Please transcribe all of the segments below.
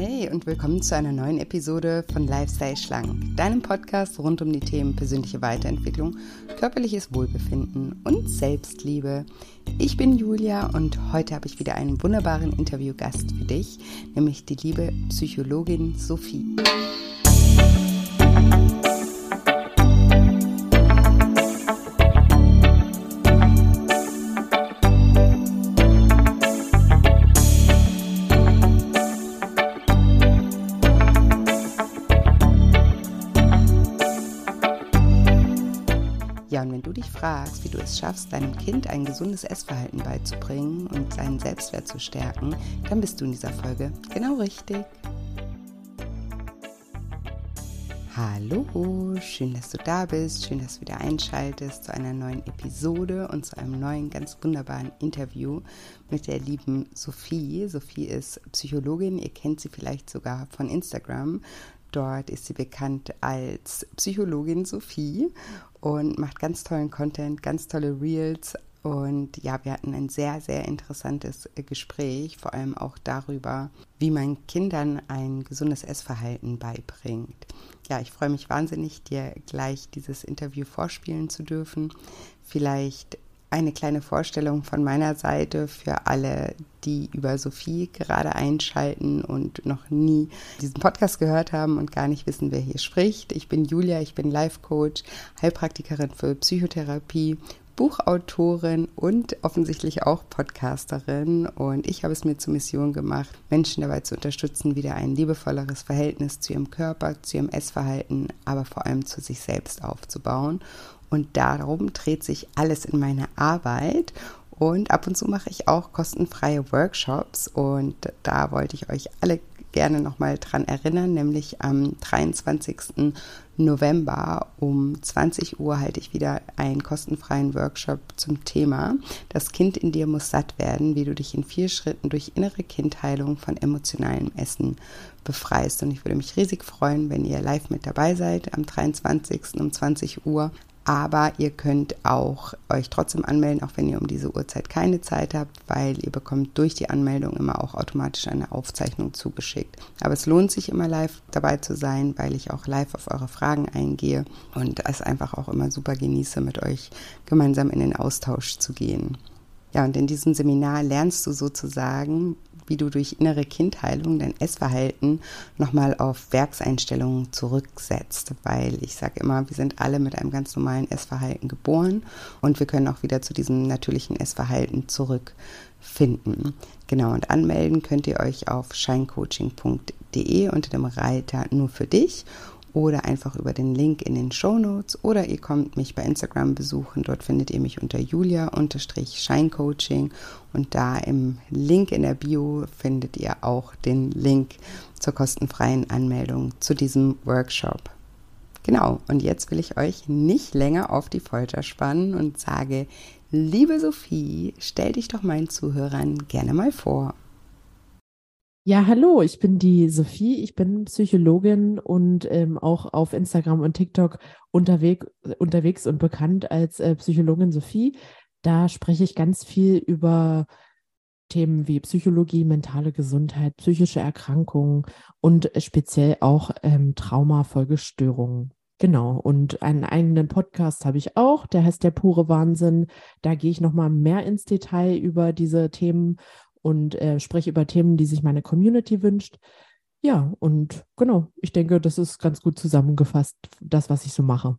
Hi und willkommen zu einer neuen Episode von Lifestyle Schlank, deinem Podcast rund um die Themen persönliche Weiterentwicklung, körperliches Wohlbefinden und Selbstliebe. Ich bin Julia und heute habe ich wieder einen wunderbaren Interviewgast für dich, nämlich die liebe Psychologin Sophie. Du es schaffst, deinem Kind ein gesundes Essverhalten beizubringen und seinen Selbstwert zu stärken, dann bist du in dieser Folge genau richtig. Hallo, schön, dass du da bist, schön, dass du wieder einschaltest zu einer neuen Episode und zu einem neuen, ganz wunderbaren Interview mit der lieben Sophie. Sophie ist Psychologin, ihr kennt sie vielleicht sogar von Instagram. Dort ist sie bekannt als Psychologin Sophie und macht ganz tollen Content, ganz tolle Reels. Und ja, wir hatten ein sehr, sehr interessantes Gespräch, vor allem auch darüber, wie man Kindern ein gesundes Essverhalten beibringt. Ja, ich freue mich wahnsinnig, dir gleich dieses Interview vorspielen zu dürfen. Vielleicht eine kleine Vorstellung von meiner Seite für alle, die über Sophie gerade einschalten und noch nie diesen Podcast gehört haben und gar nicht wissen, wer hier spricht. Ich bin Julia, ich bin Life Coach, Heilpraktikerin für Psychotherapie, Buchautorin und offensichtlich auch Podcasterin. Und ich habe es mir zur Mission gemacht, Menschen dabei zu unterstützen, wieder ein liebevolleres Verhältnis zu ihrem Körper, zu ihrem Essverhalten, aber vor allem zu sich selbst aufzubauen. Und darum dreht sich alles in meiner Arbeit. Und ab und zu mache ich auch kostenfreie Workshops. Und da wollte ich euch alle gerne nochmal dran erinnern, nämlich am 23. November um 20 Uhr halte ich wieder einen kostenfreien Workshop zum Thema Das Kind in dir muss satt werden, wie du dich in vier Schritten durch innere Kindheilung von emotionalem Essen befreist. Und ich würde mich riesig freuen, wenn ihr live mit dabei seid am 23. um 20 Uhr. Aber ihr könnt auch euch trotzdem anmelden, auch wenn ihr um diese Uhrzeit keine Zeit habt, weil ihr bekommt durch die Anmeldung immer auch automatisch eine Aufzeichnung zugeschickt. Aber es lohnt sich immer live dabei zu sein, weil ich auch live auf eure Fragen eingehe und es einfach auch immer super genieße, mit euch gemeinsam in den Austausch zu gehen. Ja, und in diesem Seminar lernst du sozusagen, wie du durch innere Kindheilung dein Essverhalten nochmal auf Werkseinstellungen zurücksetzt. Weil ich sage immer, wir sind alle mit einem ganz normalen Essverhalten geboren und wir können auch wieder zu diesem natürlichen Essverhalten zurückfinden. Genau, und anmelden könnt ihr euch auf scheincoaching.de unter dem Reiter nur für dich oder einfach über den Link in den Show Notes oder ihr kommt mich bei Instagram besuchen. Dort findet ihr mich unter julia-scheincoaching und da im Link in der Bio findet ihr auch den Link zur kostenfreien Anmeldung zu diesem Workshop. Genau, und jetzt will ich euch nicht länger auf die Folter spannen und sage, liebe Sophie, stell dich doch meinen Zuhörern gerne mal vor. Ja, hallo, ich bin die Sophie, ich bin Psychologin und ähm, auch auf Instagram und TikTok unterwegs, unterwegs und bekannt als äh, Psychologin Sophie. Da spreche ich ganz viel über Themen wie Psychologie, mentale Gesundheit, psychische Erkrankungen und speziell auch ähm, Traumafolgestörungen. Genau, und einen eigenen Podcast habe ich auch, der heißt Der pure Wahnsinn. Da gehe ich nochmal mehr ins Detail über diese Themen und äh, spreche über Themen, die sich meine Community wünscht. Ja, und genau, ich denke, das ist ganz gut zusammengefasst, das, was ich so mache.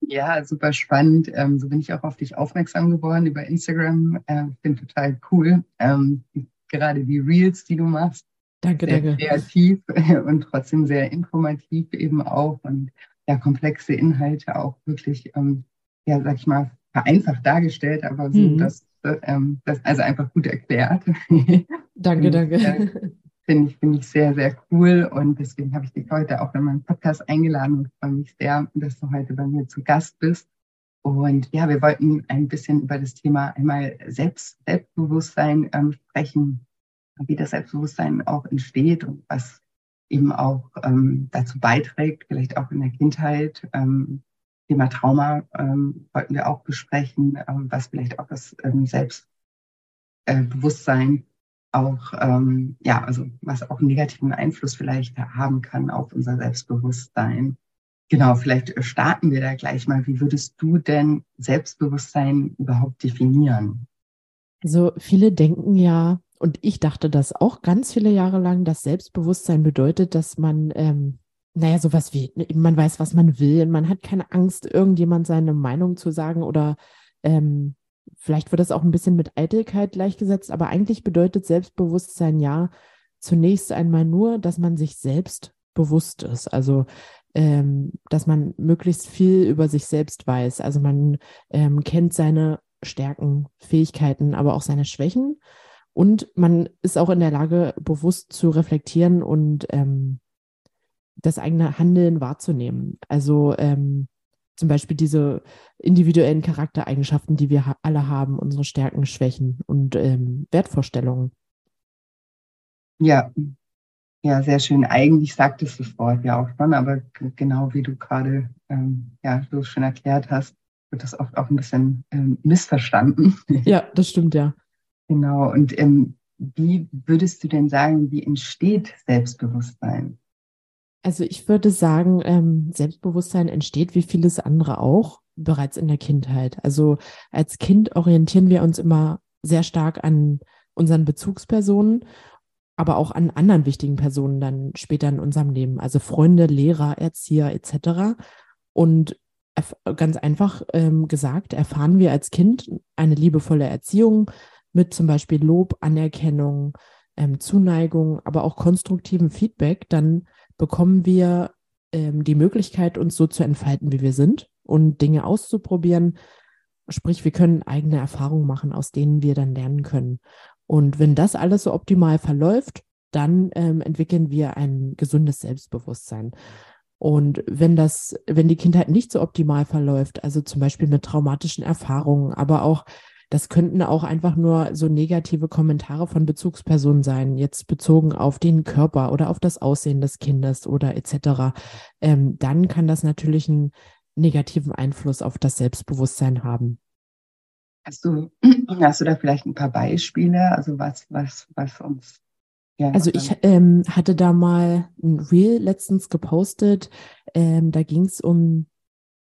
Ja, super spannend. Ähm, so bin ich auch auf dich aufmerksam geworden über Instagram. Äh, ich bin total cool. Ähm, gerade die Reels, die du machst. Danke, sehr danke. Kreativ und trotzdem sehr informativ eben auch und ja, komplexe Inhalte auch wirklich, ähm, ja, sag ich mal, vereinfacht dargestellt, aber so, mhm. dass ähm, das also einfach gut erklärt. danke, danke. Äh, Finde ich, finde ich sehr, sehr cool. Und deswegen habe ich dich heute auch in meinen Podcast eingeladen und freue mich sehr, dass du heute bei mir zu Gast bist. Und ja, wir wollten ein bisschen über das Thema einmal Selbst, Selbstbewusstsein ähm, sprechen, wie das Selbstbewusstsein auch entsteht und was eben auch ähm, dazu beiträgt, vielleicht auch in der Kindheit, ähm, Thema Trauma ähm, wollten wir auch besprechen, ähm, was vielleicht auch das ähm, Selbstbewusstsein auch, ähm, ja, also was auch einen negativen Einfluss vielleicht haben kann auf unser Selbstbewusstsein. Genau, vielleicht starten wir da gleich mal. Wie würdest du denn Selbstbewusstsein überhaupt definieren? Also viele denken ja, und ich dachte das auch ganz viele Jahre lang, dass Selbstbewusstsein bedeutet, dass man, ähm, naja, sowas wie, man weiß, was man will, man hat keine Angst, irgendjemand seine Meinung zu sagen oder ähm, vielleicht wird das auch ein bisschen mit Eitelkeit gleichgesetzt, aber eigentlich bedeutet Selbstbewusstsein ja zunächst einmal nur, dass man sich selbst bewusst ist. Also ähm, dass man möglichst viel über sich selbst weiß. Also man ähm, kennt seine Stärken, Fähigkeiten, aber auch seine Schwächen. Und man ist auch in der Lage, bewusst zu reflektieren und ähm, das eigene Handeln wahrzunehmen. Also ähm, zum Beispiel diese individuellen Charaktereigenschaften, die wir ha alle haben, unsere Stärken, Schwächen und ähm, Wertvorstellungen. Ja, ja, sehr schön. Eigentlich sagt es das Wort ja auch schon, aber genau wie du gerade ähm, ja, so schön erklärt hast, wird das oft auch ein bisschen ähm, missverstanden. Ja, das stimmt, ja. Genau. Und ähm, wie würdest du denn sagen, wie entsteht Selbstbewusstsein? Also ich würde sagen, ähm, Selbstbewusstsein entsteht wie vieles andere auch bereits in der Kindheit. Also als Kind orientieren wir uns immer sehr stark an unseren Bezugspersonen, aber auch an anderen wichtigen Personen dann später in unserem Leben, also Freunde, Lehrer, Erzieher etc. Und ganz einfach ähm, gesagt, erfahren wir als Kind eine liebevolle Erziehung mit zum Beispiel Lob, Anerkennung, ähm, Zuneigung, aber auch konstruktivem Feedback, dann bekommen wir ähm, die Möglichkeit, uns so zu entfalten, wie wir sind und Dinge auszuprobieren. Sprich, wir können eigene Erfahrungen machen, aus denen wir dann lernen können. Und wenn das alles so optimal verläuft, dann ähm, entwickeln wir ein gesundes Selbstbewusstsein. Und wenn das, wenn die Kindheit nicht so optimal verläuft, also zum Beispiel mit traumatischen Erfahrungen, aber auch, das könnten auch einfach nur so negative Kommentare von Bezugspersonen sein, jetzt bezogen auf den Körper oder auf das Aussehen des Kindes oder etc., ähm, dann kann das natürlich einen negativen Einfluss auf das Selbstbewusstsein haben. Hast du, hast du da vielleicht ein paar Beispiele, also was, was, was uns ja, also ich ähm, hatte da mal ein Reel letztens gepostet. Ähm, da ging es um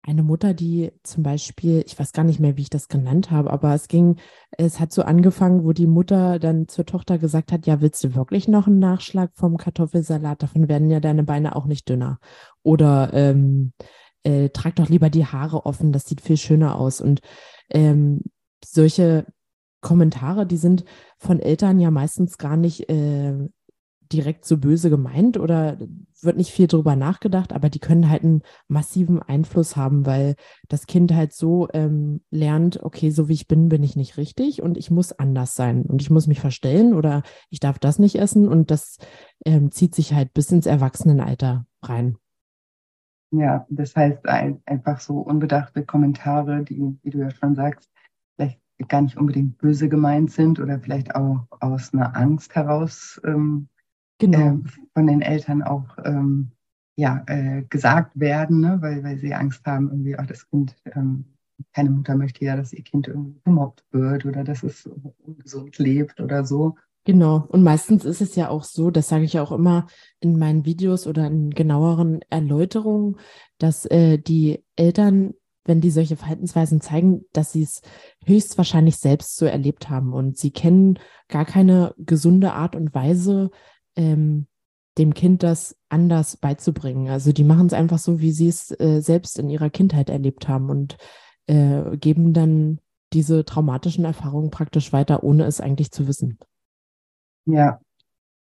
eine Mutter, die zum Beispiel, ich weiß gar nicht mehr, wie ich das genannt habe, aber es ging, es hat so angefangen, wo die Mutter dann zur Tochter gesagt hat, ja, willst du wirklich noch einen Nachschlag vom Kartoffelsalat? Davon werden ja deine Beine auch nicht dünner. Oder ähm, äh, trag doch lieber die Haare offen, das sieht viel schöner aus. Und ähm, solche Kommentare, die sind von Eltern ja meistens gar nicht äh, direkt so böse gemeint oder wird nicht viel drüber nachgedacht, aber die können halt einen massiven Einfluss haben, weil das Kind halt so ähm, lernt, okay, so wie ich bin, bin ich nicht richtig und ich muss anders sein und ich muss mich verstellen oder ich darf das nicht essen und das ähm, zieht sich halt bis ins Erwachsenenalter rein. Ja, das heißt ein, einfach so unbedachte Kommentare, die, wie du ja schon sagst, vielleicht gar nicht unbedingt böse gemeint sind oder vielleicht auch aus einer Angst heraus ähm, genau. äh, von den Eltern auch ähm, ja, äh, gesagt werden, ne? weil, weil sie Angst haben, irgendwie auch das Kind, ähm, keine Mutter möchte ja, dass ihr Kind irgendwie gemobbt wird oder dass es ungesund lebt oder so. Genau. Und meistens ist es ja auch so, das sage ich auch immer in meinen Videos oder in genaueren Erläuterungen, dass äh, die Eltern wenn die solche Verhaltensweisen zeigen, dass sie es höchstwahrscheinlich selbst so erlebt haben und sie kennen gar keine gesunde Art und Weise, ähm, dem Kind das anders beizubringen. Also die machen es einfach so, wie sie es äh, selbst in ihrer Kindheit erlebt haben und äh, geben dann diese traumatischen Erfahrungen praktisch weiter, ohne es eigentlich zu wissen. Ja,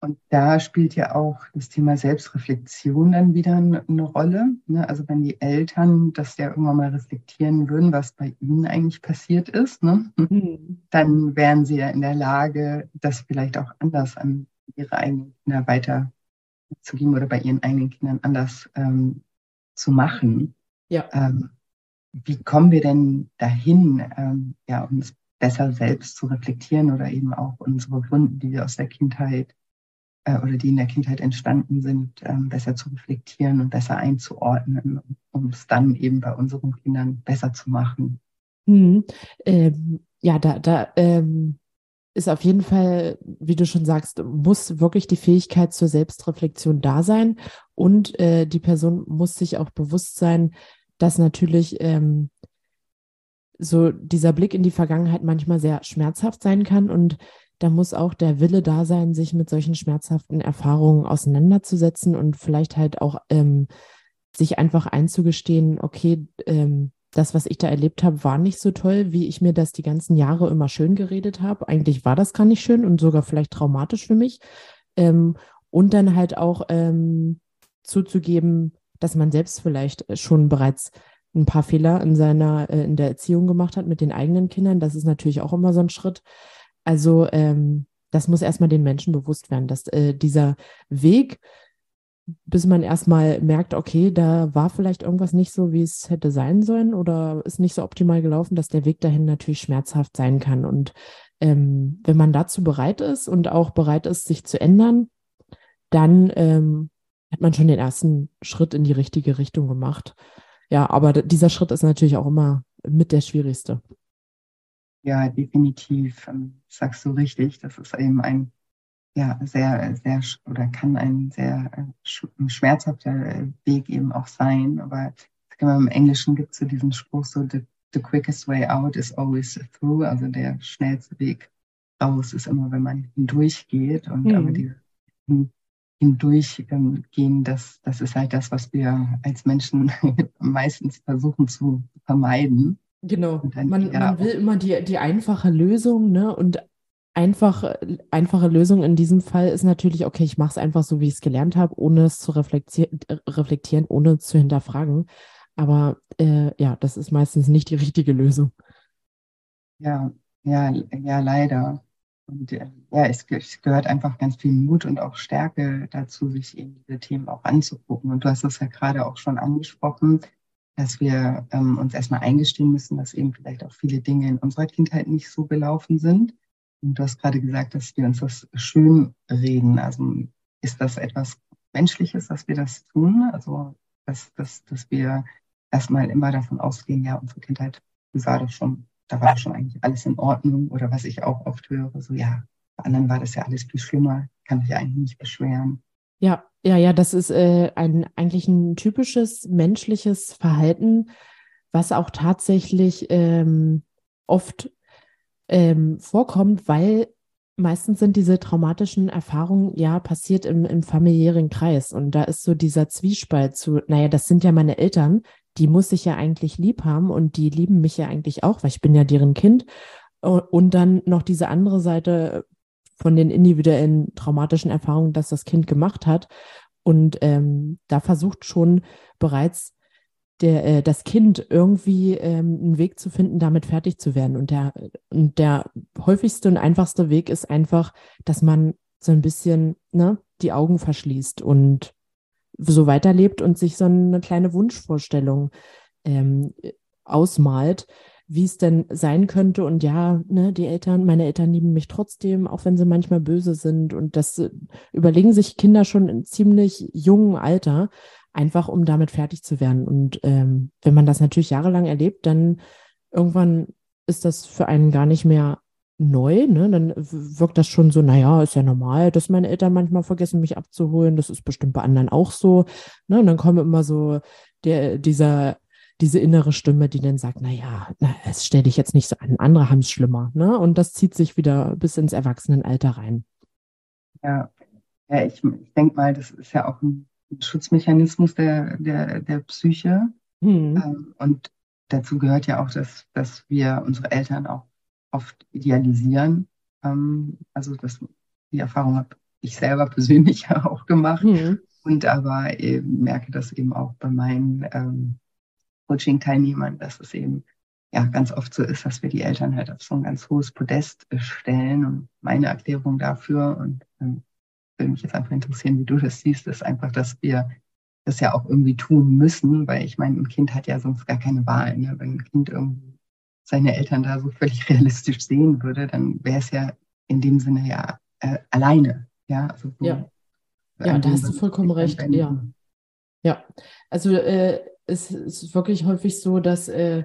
und da spielt ja auch das Thema Selbstreflexion dann wieder eine Rolle. Ne? Also wenn die Eltern das ja irgendwann mal reflektieren würden, was bei ihnen eigentlich passiert ist, ne? mhm. dann wären sie ja in der Lage, das vielleicht auch anders an ihre eigenen Kinder weiterzugeben oder bei ihren eigenen Kindern anders ähm, zu machen. Ja. Ähm, wie kommen wir denn dahin, ähm, ja, uns besser selbst zu reflektieren oder eben auch unsere Wunden, die wir aus der Kindheit äh, oder die in der Kindheit entstanden sind, ähm, besser zu reflektieren und besser einzuordnen, um es dann eben bei unseren Kindern besser zu machen. Hm. Ähm, ja, da, da ähm, ist auf jeden Fall, wie du schon sagst, muss wirklich die Fähigkeit zur Selbstreflexion da sein. Und äh, die Person muss sich auch bewusst sein, dass natürlich ähm, so dieser Blick in die Vergangenheit manchmal sehr schmerzhaft sein kann. Und da muss auch der Wille da sein, sich mit solchen schmerzhaften Erfahrungen auseinanderzusetzen und vielleicht halt auch ähm, sich einfach einzugestehen, okay, ähm, das, was ich da erlebt habe, war nicht so toll, wie ich mir das die ganzen Jahre immer schön geredet habe. Eigentlich war das gar nicht schön und sogar vielleicht traumatisch für mich. Ähm, und dann halt auch ähm, zuzugeben, dass man selbst vielleicht schon bereits ein paar Fehler in seiner, äh, in der Erziehung gemacht hat mit den eigenen Kindern. Das ist natürlich auch immer so ein Schritt. Also ähm, das muss erstmal den Menschen bewusst werden, dass äh, dieser Weg, bis man erstmal merkt, okay, da war vielleicht irgendwas nicht so, wie es hätte sein sollen oder ist nicht so optimal gelaufen, dass der Weg dahin natürlich schmerzhaft sein kann. Und ähm, wenn man dazu bereit ist und auch bereit ist, sich zu ändern, dann ähm, hat man schon den ersten Schritt in die richtige Richtung gemacht. Ja, aber dieser Schritt ist natürlich auch immer mit der schwierigste. Ja, definitiv. Ähm, sagst du richtig. Das ist eben ein ja, sehr, sehr oder kann ein sehr äh, schmerzhafter äh, Weg eben auch sein. Aber im Englischen gibt es so diesen Spruch so, the, the quickest way out is always through. Also der schnellste Weg raus ist immer, wenn man hindurchgeht. Und mhm. aber die hindurchgehen, das, das ist halt das, was wir als Menschen meistens versuchen zu vermeiden. Genau. Man, man, will immer die, die einfache Lösung, ne? Und einfach, einfache Lösung in diesem Fall ist natürlich, okay, ich mache es einfach so, wie ich es gelernt habe, ohne es zu reflektieren, reflektieren ohne es zu hinterfragen. Aber äh, ja, das ist meistens nicht die richtige Lösung. Ja, ja, ja, leider. Und äh, ja, es, es, gehört einfach ganz viel Mut und auch Stärke dazu, sich eben diese Themen auch anzugucken. Und du hast es ja gerade auch schon angesprochen, dass wir ähm, uns erstmal eingestehen müssen, dass eben vielleicht auch viele Dinge in unserer Kindheit nicht so gelaufen sind. Du hast gerade gesagt, dass wir uns das schön reden. Also ist das etwas Menschliches, dass wir das tun? Also, dass, dass, dass wir erstmal immer davon ausgehen, ja, unsere Kindheit, die war doch schon, da war doch schon eigentlich alles in Ordnung. Oder was ich auch oft höre, so, ja, bei anderen war das ja alles viel schlimmer, kann mich eigentlich nicht beschweren. Ja, ja, ja, das ist äh, ein, eigentlich ein typisches menschliches Verhalten, was auch tatsächlich ähm, oft ähm, vorkommt, weil meistens sind diese traumatischen Erfahrungen ja passiert im, im familiären Kreis. Und da ist so dieser Zwiespalt zu, naja, das sind ja meine Eltern, die muss ich ja eigentlich lieb haben und die lieben mich ja eigentlich auch, weil ich bin ja deren Kind. Und dann noch diese andere Seite von den individuellen traumatischen Erfahrungen, dass das Kind gemacht hat. Und ähm, da versucht schon bereits der, äh, das Kind irgendwie ähm, einen Weg zu finden, damit fertig zu werden. Und der, und der häufigste und einfachste Weg ist einfach, dass man so ein bisschen ne, die Augen verschließt und so weiterlebt und sich so eine kleine Wunschvorstellung ähm, ausmalt, wie es denn sein könnte. Und ja, ne, die Eltern, meine Eltern lieben mich trotzdem, auch wenn sie manchmal böse sind. Und das äh, überlegen sich Kinder schon in ziemlich jungen Alter einfach um damit fertig zu werden. Und ähm, wenn man das natürlich jahrelang erlebt, dann irgendwann ist das für einen gar nicht mehr neu, ne? Dann wirkt das schon so, naja, ist ja normal, dass meine Eltern manchmal vergessen, mich abzuholen. Das ist bestimmt bei anderen auch so. Ne? Und dann kommt immer so der, dieser, diese innere Stimme, die dann sagt, naja, na, es stell dich jetzt nicht so an, andere haben es schlimmer. Ne? Und das zieht sich wieder bis ins Erwachsenenalter rein. Ja, ja ich, ich denke mal, das ist ja auch ein Schutzmechanismus der, der, der Psyche. Mhm. Ähm, und dazu gehört ja auch, dass, dass wir unsere Eltern auch oft idealisieren. Ähm, also das, die Erfahrung habe ich selber persönlich auch gemacht. Mhm. Und aber eben merke das eben auch bei meinen ähm, Coaching-Teilnehmern, dass es eben ja ganz oft so ist, dass wir die Eltern halt auf so ein ganz hohes Podest stellen. Und meine Erklärung dafür und ähm, würde mich jetzt einfach interessieren, wie du das siehst, ist einfach, dass wir das ja auch irgendwie tun müssen, weil ich meine, ein Kind hat ja sonst gar keine Wahl. Ne? Wenn ein Kind irgendwie seine Eltern da so völlig realistisch sehen würde, dann wäre es ja in dem Sinne ja äh, alleine. Ja, also so, ja. ja da hast du vollkommen recht. Ja. ja, also äh, es ist wirklich häufig so, dass äh,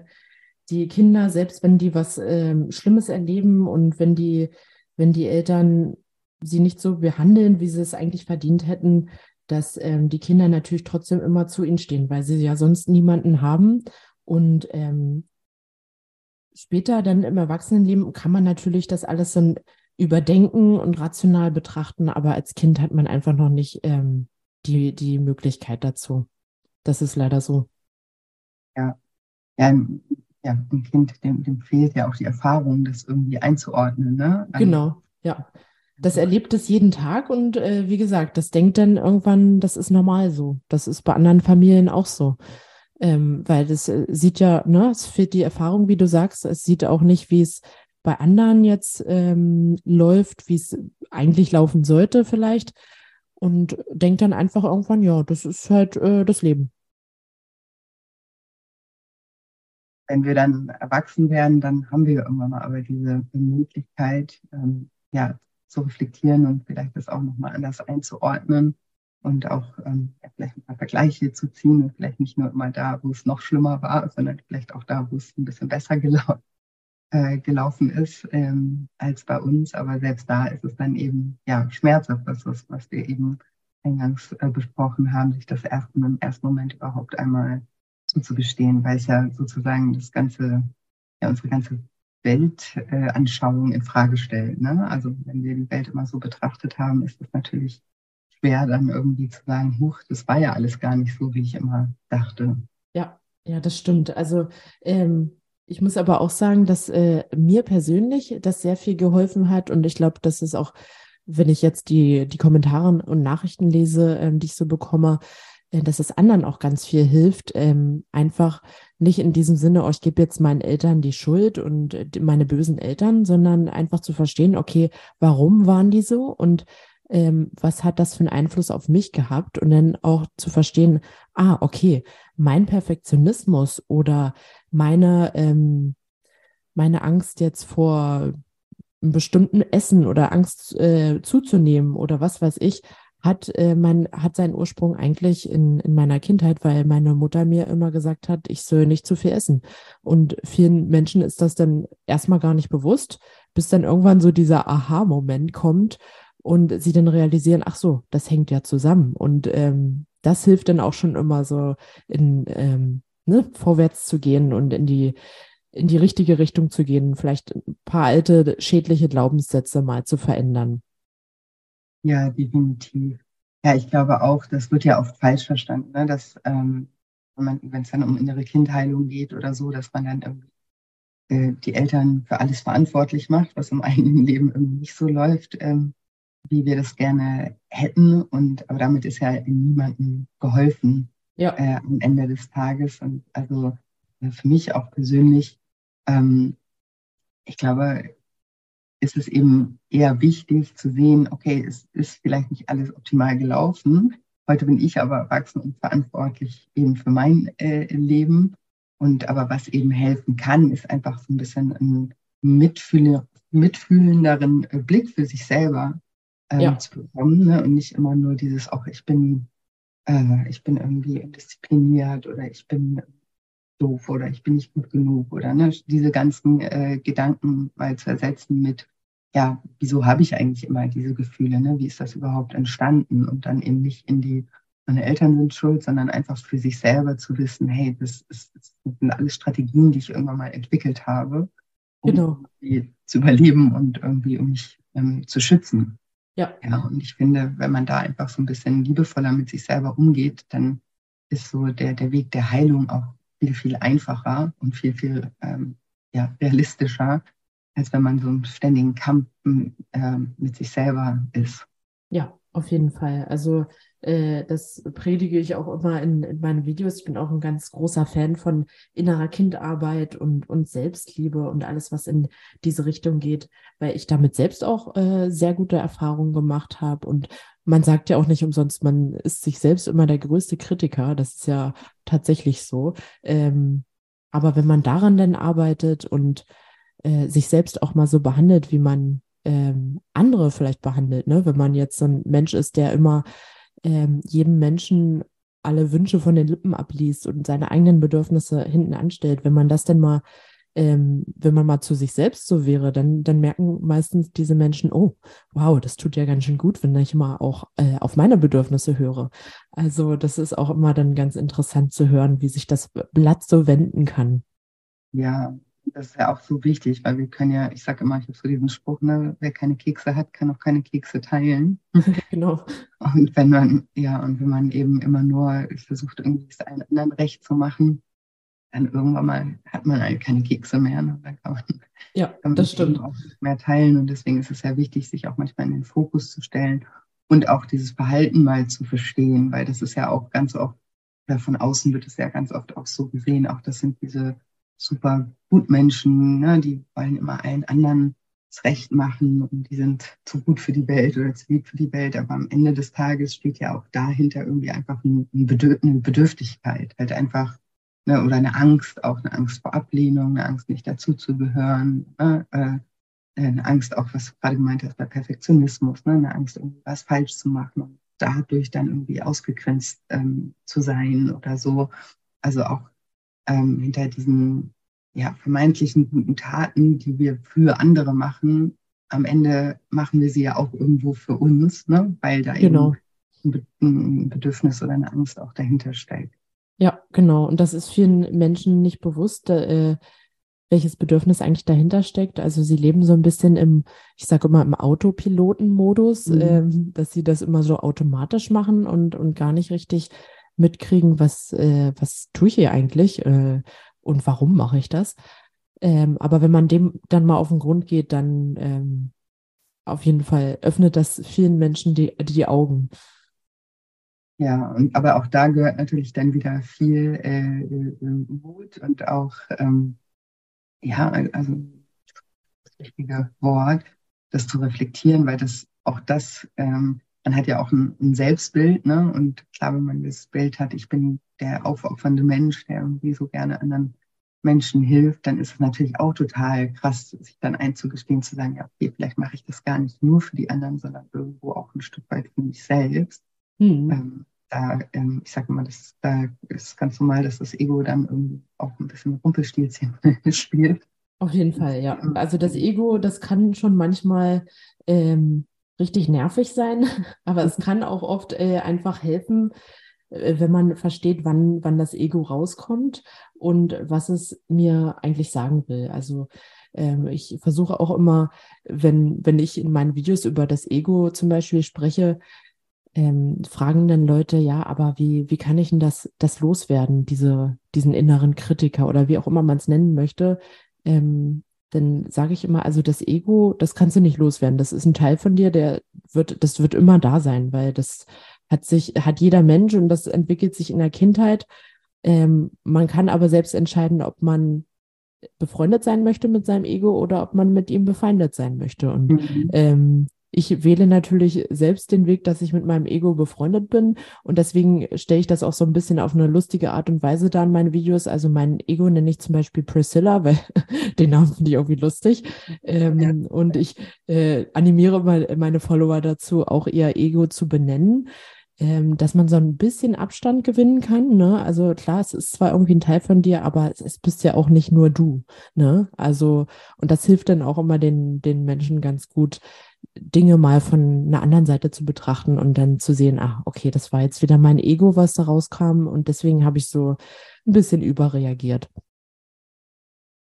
die Kinder, selbst wenn die was äh, Schlimmes erleben und wenn die wenn die Eltern sie nicht so behandeln, wie sie es eigentlich verdient hätten, dass ähm, die Kinder natürlich trotzdem immer zu ihnen stehen, weil sie ja sonst niemanden haben. Und ähm, später dann im Erwachsenenleben kann man natürlich das alles dann überdenken und rational betrachten, aber als Kind hat man einfach noch nicht ähm, die, die Möglichkeit dazu. Das ist leider so. Ja, ja, ja ein Kind, dem, dem fehlt ja auch die Erfahrung, das irgendwie einzuordnen. Ne? Genau, ja. Das erlebt es jeden Tag und äh, wie gesagt, das denkt dann irgendwann, das ist normal so. Das ist bei anderen Familien auch so. Ähm, weil das äh, sieht ja, ne, es fehlt die Erfahrung, wie du sagst, es sieht auch nicht, wie es bei anderen jetzt ähm, läuft, wie es eigentlich laufen sollte vielleicht und denkt dann einfach irgendwann, ja, das ist halt äh, das Leben. Wenn wir dann erwachsen werden, dann haben wir irgendwann mal aber diese Möglichkeit, ähm, ja, zu reflektieren und vielleicht das auch nochmal anders einzuordnen und auch ähm, vielleicht paar Vergleiche zu ziehen und vielleicht nicht nur immer da, wo es noch schlimmer war, sondern vielleicht auch da, wo es ein bisschen besser gelau äh, gelaufen ist ähm, als bei uns. Aber selbst da ist es dann eben ja schmerzhaft, das ist, was wir eben eingangs äh, besprochen haben, sich das erst im ersten Moment überhaupt einmal zuzugestehen, weil es ja sozusagen das ganze, ja unsere ganze Weltanschauung in Frage stellt. Ne? Also wenn wir die Welt immer so betrachtet haben, ist es natürlich schwer, dann irgendwie zu sagen, huch, das war ja alles gar nicht so, wie ich immer dachte. Ja, ja, das stimmt. Also ähm, ich muss aber auch sagen, dass äh, mir persönlich das sehr viel geholfen hat und ich glaube, dass es auch, wenn ich jetzt die, die Kommentare und Nachrichten lese, ähm, die ich so bekomme, dass es anderen auch ganz viel hilft, ähm, einfach nicht in diesem Sinne, oh, ich gebe jetzt meinen Eltern die Schuld und äh, meine bösen Eltern, sondern einfach zu verstehen, okay, warum waren die so und ähm, was hat das für einen Einfluss auf mich gehabt? Und dann auch zu verstehen, ah, okay, mein Perfektionismus oder meine, ähm, meine Angst jetzt vor einem bestimmten Essen oder Angst äh, zuzunehmen oder was weiß ich, hat, äh, mein, hat seinen Ursprung eigentlich in, in meiner Kindheit, weil meine Mutter mir immer gesagt hat, ich soll nicht zu viel essen. Und vielen Menschen ist das dann erstmal gar nicht bewusst, bis dann irgendwann so dieser Aha-Moment kommt und sie dann realisieren, ach so, das hängt ja zusammen. Und ähm, das hilft dann auch schon immer so in ähm, ne, vorwärts zu gehen und in die in die richtige Richtung zu gehen, vielleicht ein paar alte schädliche Glaubenssätze mal zu verändern. Ja, definitiv. Ja, ich glaube auch, das wird ja oft falsch verstanden, ne? dass ähm, wenn es dann um innere Kindheilung geht oder so, dass man dann irgendwie äh, die Eltern für alles verantwortlich macht, was im eigenen Leben irgendwie nicht so läuft, ähm, wie wir das gerne hätten. Und aber damit ist ja niemandem geholfen ja. äh, am Ende des Tages. Und also äh, für mich auch persönlich, ähm, ich glaube, ist es eben eher wichtig zu sehen, okay, es ist vielleicht nicht alles optimal gelaufen. Heute bin ich aber erwachsen und verantwortlich eben für mein äh, Leben. Und aber was eben helfen kann, ist einfach so ein bisschen ein mitfühlender, mitfühlenderen äh, Blick für sich selber ähm, ja. zu bekommen. Ne? Und nicht immer nur dieses, auch ich bin, äh, ich bin irgendwie diszipliniert oder ich bin doof oder ich bin nicht gut genug oder ne? diese ganzen äh, Gedanken mal zu ersetzen mit, ja, wieso habe ich eigentlich immer diese Gefühle? Ne? Wie ist das überhaupt entstanden? Und dann eben nicht in die, meine Eltern sind schuld, sondern einfach für sich selber zu wissen, hey, das, ist, das sind alles Strategien, die ich irgendwann mal entwickelt habe, um genau. zu überleben und irgendwie um mich ähm, zu schützen. Ja. ja. Und ich finde, wenn man da einfach so ein bisschen liebevoller mit sich selber umgeht, dann ist so der, der Weg der Heilung auch viel, viel einfacher und viel, viel ähm, ja, realistischer, als wenn man so im ständigen Kampf äh, mit sich selber ist. Ja, auf jeden Fall. Also äh, das predige ich auch immer in, in meinen Videos. Ich bin auch ein ganz großer Fan von innerer Kindarbeit und, und Selbstliebe und alles, was in diese Richtung geht, weil ich damit selbst auch äh, sehr gute Erfahrungen gemacht habe. Und man sagt ja auch nicht umsonst, man ist sich selbst immer der größte Kritiker. Das ist ja tatsächlich so. Ähm, aber wenn man daran dann arbeitet und äh, sich selbst auch mal so behandelt, wie man ähm, andere vielleicht behandelt. Ne? Wenn man jetzt so ein Mensch ist, der immer ähm, jedem Menschen alle Wünsche von den Lippen abliest und seine eigenen Bedürfnisse hinten anstellt, wenn man das denn mal ähm, wenn man mal zu sich selbst so wäre, dann, dann merken meistens diese Menschen, oh, wow, das tut ja ganz schön gut, wenn ich mal auch äh, auf meine Bedürfnisse höre. Also das ist auch immer dann ganz interessant zu hören, wie sich das Blatt so wenden kann. Ja, das ist ja auch so wichtig, weil wir können ja, ich sage immer, ich habe so diesen Spruch, ne, wer keine Kekse hat, kann auch keine Kekse teilen. genau. Und wenn man, ja, und wenn man eben immer nur versucht, irgendwie es allen anderen recht zu machen, dann irgendwann mal hat man halt keine Kekse mehr. Ne? Dann kann man, ja, kann man das stimmt. auch nicht mehr teilen. Und deswegen ist es ja wichtig, sich auch manchmal in den Fokus zu stellen und auch dieses Verhalten mal zu verstehen, weil das ist ja auch ganz oft, oder von außen wird es ja ganz oft auch so gesehen, auch das sind diese super Gutmenschen, ne? die wollen immer allen anderen das Recht machen und die sind zu gut für die Welt oder zu lieb für die Welt. Aber am Ende des Tages steht ja auch dahinter irgendwie einfach eine Bedürftigkeit, halt einfach ne, oder eine Angst, auch eine Angst vor Ablehnung, eine Angst nicht dazuzugehören, ne, äh, eine Angst auch, was du gerade gemeint hast bei Perfektionismus, ne, eine Angst, irgendwas falsch zu machen und dadurch dann irgendwie ausgegrenzt ähm, zu sein oder so. Also auch ähm, hinter diesen ja, vermeintlichen guten Taten, die wir für andere machen, am Ende machen wir sie ja auch irgendwo für uns, ne? weil da genau. eben ein Bedürfnis oder eine Angst auch dahinter steckt. Ja, genau. Und das ist vielen Menschen nicht bewusst, äh, welches Bedürfnis eigentlich dahinter steckt. Also sie leben so ein bisschen im, ich sage immer, im Autopilotenmodus, mhm. äh, dass sie das immer so automatisch machen und, und gar nicht richtig mitkriegen, was, äh, was tue ich hier eigentlich äh, und warum mache ich das. Ähm, aber wenn man dem dann mal auf den Grund geht, dann ähm, auf jeden Fall öffnet das vielen Menschen die, die Augen. Ja, und, aber auch da gehört natürlich dann wieder viel äh, äh, Mut und auch, ähm, ja, also das richtige Wort, das zu reflektieren, weil das auch das, ähm, man hat ja auch ein, ein, Selbstbild, ne? Und klar, wenn man das Bild hat, ich bin der aufopfernde Mensch, der irgendwie so gerne anderen Menschen hilft, dann ist es natürlich auch total krass, sich dann einzugestehen, zu sagen, ja, okay, vielleicht mache ich das gar nicht nur für die anderen, sondern irgendwo auch ein Stück weit für mich selbst. Mhm. Ähm, da, ähm, ich sage immer, das, da ist ganz normal, dass das Ego dann irgendwie auch ein bisschen Rumpelstilzchen spielt. Auf jeden Fall, ja. Also das Ego, das kann schon manchmal ähm, richtig nervig sein, aber es kann auch oft äh, einfach helfen, äh, wenn man versteht, wann, wann das Ego rauskommt und was es mir eigentlich sagen will. Also ähm, ich versuche auch immer, wenn, wenn ich in meinen Videos über das Ego zum Beispiel spreche, ähm, fragen dann Leute, ja, aber wie, wie kann ich denn das, das loswerden, diese, diesen inneren Kritiker oder wie auch immer man es nennen möchte? Ähm, dann sage ich immer, also das Ego, das kannst du nicht loswerden. Das ist ein Teil von dir, der wird, das wird immer da sein, weil das hat sich, hat jeder Mensch und das entwickelt sich in der Kindheit. Ähm, man kann aber selbst entscheiden, ob man befreundet sein möchte mit seinem Ego oder ob man mit ihm befeindet sein möchte. Und mhm. ähm, ich wähle natürlich selbst den Weg, dass ich mit meinem Ego befreundet bin und deswegen stelle ich das auch so ein bisschen auf eine lustige Art und Weise da in meinen Videos. Also mein Ego nenne ich zum Beispiel Priscilla, weil den Namen finde ich irgendwie lustig. Ähm. Und ich äh, animiere mal meine Follower dazu, auch ihr Ego zu benennen. Ähm, dass man so ein bisschen Abstand gewinnen kann. Ne? Also klar, es ist zwar irgendwie ein Teil von dir, aber es, es bist ja auch nicht nur du. Ne? Also, und das hilft dann auch immer den, den Menschen ganz gut, Dinge mal von einer anderen Seite zu betrachten und dann zu sehen, ah, okay, das war jetzt wieder mein Ego, was da rauskam und deswegen habe ich so ein bisschen überreagiert.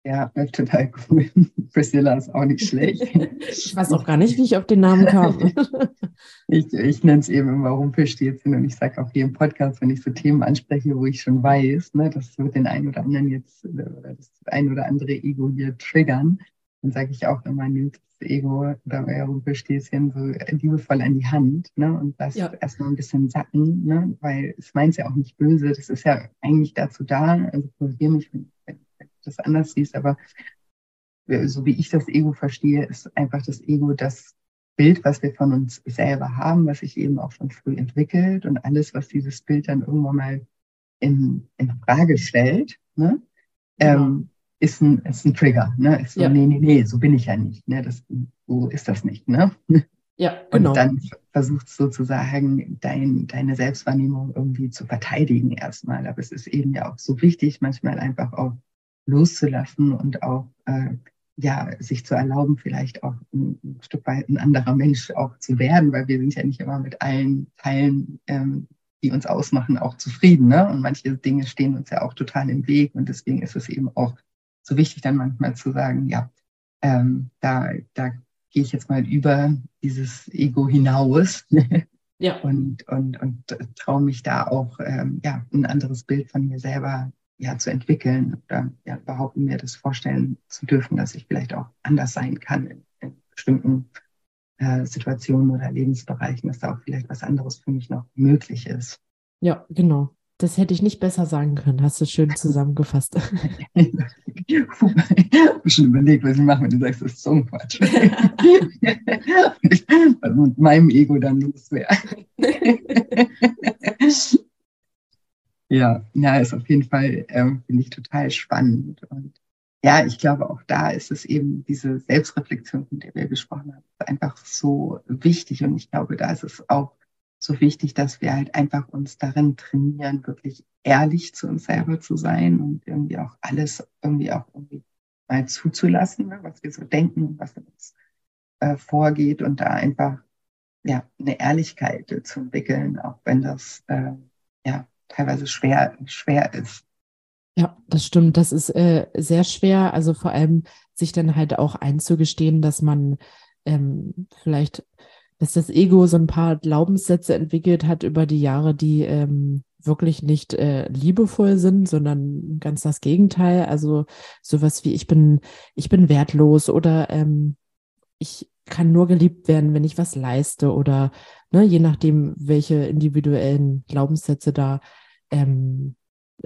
Ja, total cool. Priscilla ist auch nicht schlecht. ich weiß auch gar nicht, wie ich auf den Namen kam. ich ich nenne es eben immer Rumpelstilzchen und ich sage auch hier im Podcast, wenn ich so Themen anspreche, wo ich schon weiß, ne, das wird den einen oder anderen jetzt oder das ein oder andere Ego hier triggern, dann sage ich auch immer, nehmt Ego oder euer Rumpelstilzchen so liebevoll an die Hand ne, und lasst ja. erstmal ein bisschen sacken, ne, weil es meint ja auch nicht böse. Das ist ja eigentlich dazu da, also korrigiere mich, wenn, wenn, wenn du das anders siehst, aber so wie ich das Ego verstehe, ist einfach das Ego das Bild, was wir von uns selber haben, was sich eben auch schon früh entwickelt und alles, was dieses Bild dann irgendwann mal in, in Frage stellt, ne, genau. ähm, ist ein, ist ein Trigger. Ne? Ist so, ja. nee, nee, nee, so bin ich ja nicht. Ne? Das, so ist das nicht. Ne? Ja, genau. Und dann versucht sozusagen dein, deine Selbstwahrnehmung irgendwie zu verteidigen erstmal. Aber es ist eben ja auch so wichtig, manchmal einfach auch loszulassen und auch äh, ja, sich zu erlauben, vielleicht auch ein, ein, Stück weit ein anderer Mensch auch zu werden, weil wir sind ja nicht immer mit allen Teilen, ähm, die uns ausmachen, auch zufrieden. Ne? Und manche Dinge stehen uns ja auch total im Weg. Und deswegen ist es eben auch so wichtig, dann manchmal zu sagen, ja, ähm, da, da gehe ich jetzt mal über dieses Ego hinaus. ja. Und, und, und traue mich da auch ähm, ja, ein anderes Bild von mir selber ja, zu entwickeln oder ja, behaupten mir das vorstellen zu dürfen, dass ich vielleicht auch anders sein kann in, in bestimmten äh, Situationen oder Lebensbereichen, dass da auch vielleicht was anderes für mich noch möglich ist. Ja, genau. Das hätte ich nicht besser sagen können. Hast du schön zusammengefasst. ich habe schon überlegt, was ich mache, wenn du sagst, das ist so ein Quatsch. was mit meinem Ego dann los wäre. ja, ja, ist auf jeden Fall, ähm, finde ich total spannend. Und ja, ich glaube, auch da ist es eben diese Selbstreflexion, von der wir gesprochen haben, einfach so wichtig. Und ich glaube, da ist es auch so wichtig, dass wir halt einfach uns darin trainieren, wirklich ehrlich zu uns selber zu sein und irgendwie auch alles irgendwie auch irgendwie mal zuzulassen, ne, was wir so denken und was in uns äh, vorgeht und da einfach ja eine Ehrlichkeit äh, zu entwickeln, auch wenn das äh, ja teilweise schwer schwer ist. Ja, das stimmt. Das ist äh, sehr schwer. Also vor allem sich dann halt auch einzugestehen, dass man ähm, vielleicht dass das Ego so ein paar Glaubenssätze entwickelt hat über die Jahre, die ähm, wirklich nicht äh, liebevoll sind, sondern ganz das Gegenteil. Also sowas wie ich bin, ich bin wertlos oder ähm, ich kann nur geliebt werden, wenn ich was leiste oder ne, je nachdem, welche individuellen Glaubenssätze da ähm,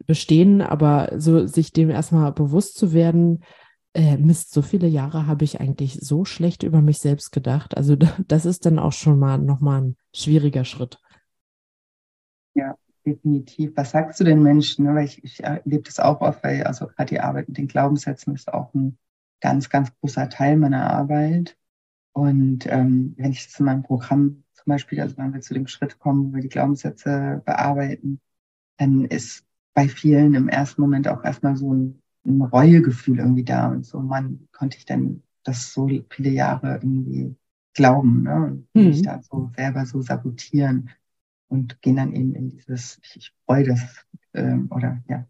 bestehen, aber so sich dem erstmal bewusst zu werden, äh, Mist, so viele Jahre habe ich eigentlich so schlecht über mich selbst gedacht. Also das ist dann auch schon mal nochmal ein schwieriger Schritt. Ja, definitiv. Was sagst du den Menschen? Weil ich, ich erlebe das auch oft, weil also gerade die Arbeit mit den Glaubenssätzen ist auch ein ganz, ganz großer Teil meiner Arbeit. Und ähm, wenn ich das in meinem Programm zum Beispiel, also wenn wir zu dem Schritt kommen, wo wir die Glaubenssätze bearbeiten, dann ist bei vielen im ersten Moment auch erstmal so ein ein Reuegefühl irgendwie da und so, man konnte ich denn das so viele Jahre irgendwie glauben ne? und mhm. mich da so selber so sabotieren und gehen dann eben in dieses, ich, ich freue das ähm, oder ja,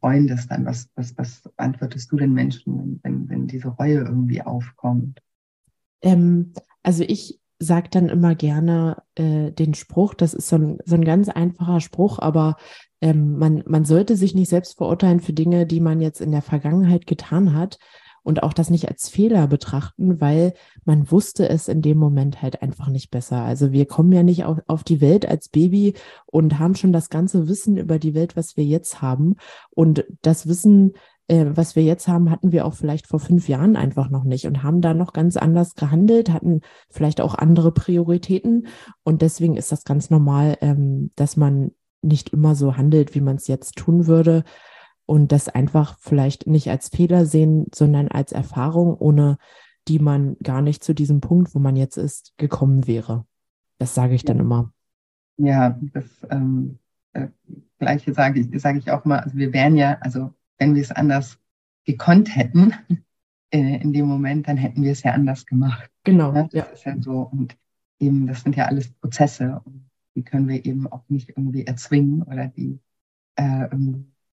freuen das dann. Was, was, was antwortest du den Menschen, wenn, wenn diese Reue irgendwie aufkommt? Ähm, also ich sage dann immer gerne äh, den Spruch, das ist so ein, so ein ganz einfacher Spruch, aber ähm, man, man sollte sich nicht selbst verurteilen für Dinge, die man jetzt in der Vergangenheit getan hat und auch das nicht als Fehler betrachten, weil man wusste es in dem Moment halt einfach nicht besser. Also wir kommen ja nicht auf, auf die Welt als Baby und haben schon das ganze Wissen über die Welt, was wir jetzt haben. Und das Wissen, äh, was wir jetzt haben, hatten wir auch vielleicht vor fünf Jahren einfach noch nicht und haben da noch ganz anders gehandelt, hatten vielleicht auch andere Prioritäten. Und deswegen ist das ganz normal, ähm, dass man nicht immer so handelt, wie man es jetzt tun würde und das einfach vielleicht nicht als Fehler sehen, sondern als Erfahrung, ohne die man gar nicht zu diesem Punkt, wo man jetzt ist, gekommen wäre. Das sage ich dann immer. Ja, das ähm, äh, Gleiche sage ich, sage ich auch mal. Also wir wären ja, also wenn wir es anders gekonnt hätten äh, in dem Moment, dann hätten wir es ja anders gemacht. Genau. Ne? Das ja. ist ja so. Und eben, das sind ja alles Prozesse. Und die können wir eben auch nicht irgendwie erzwingen oder die äh,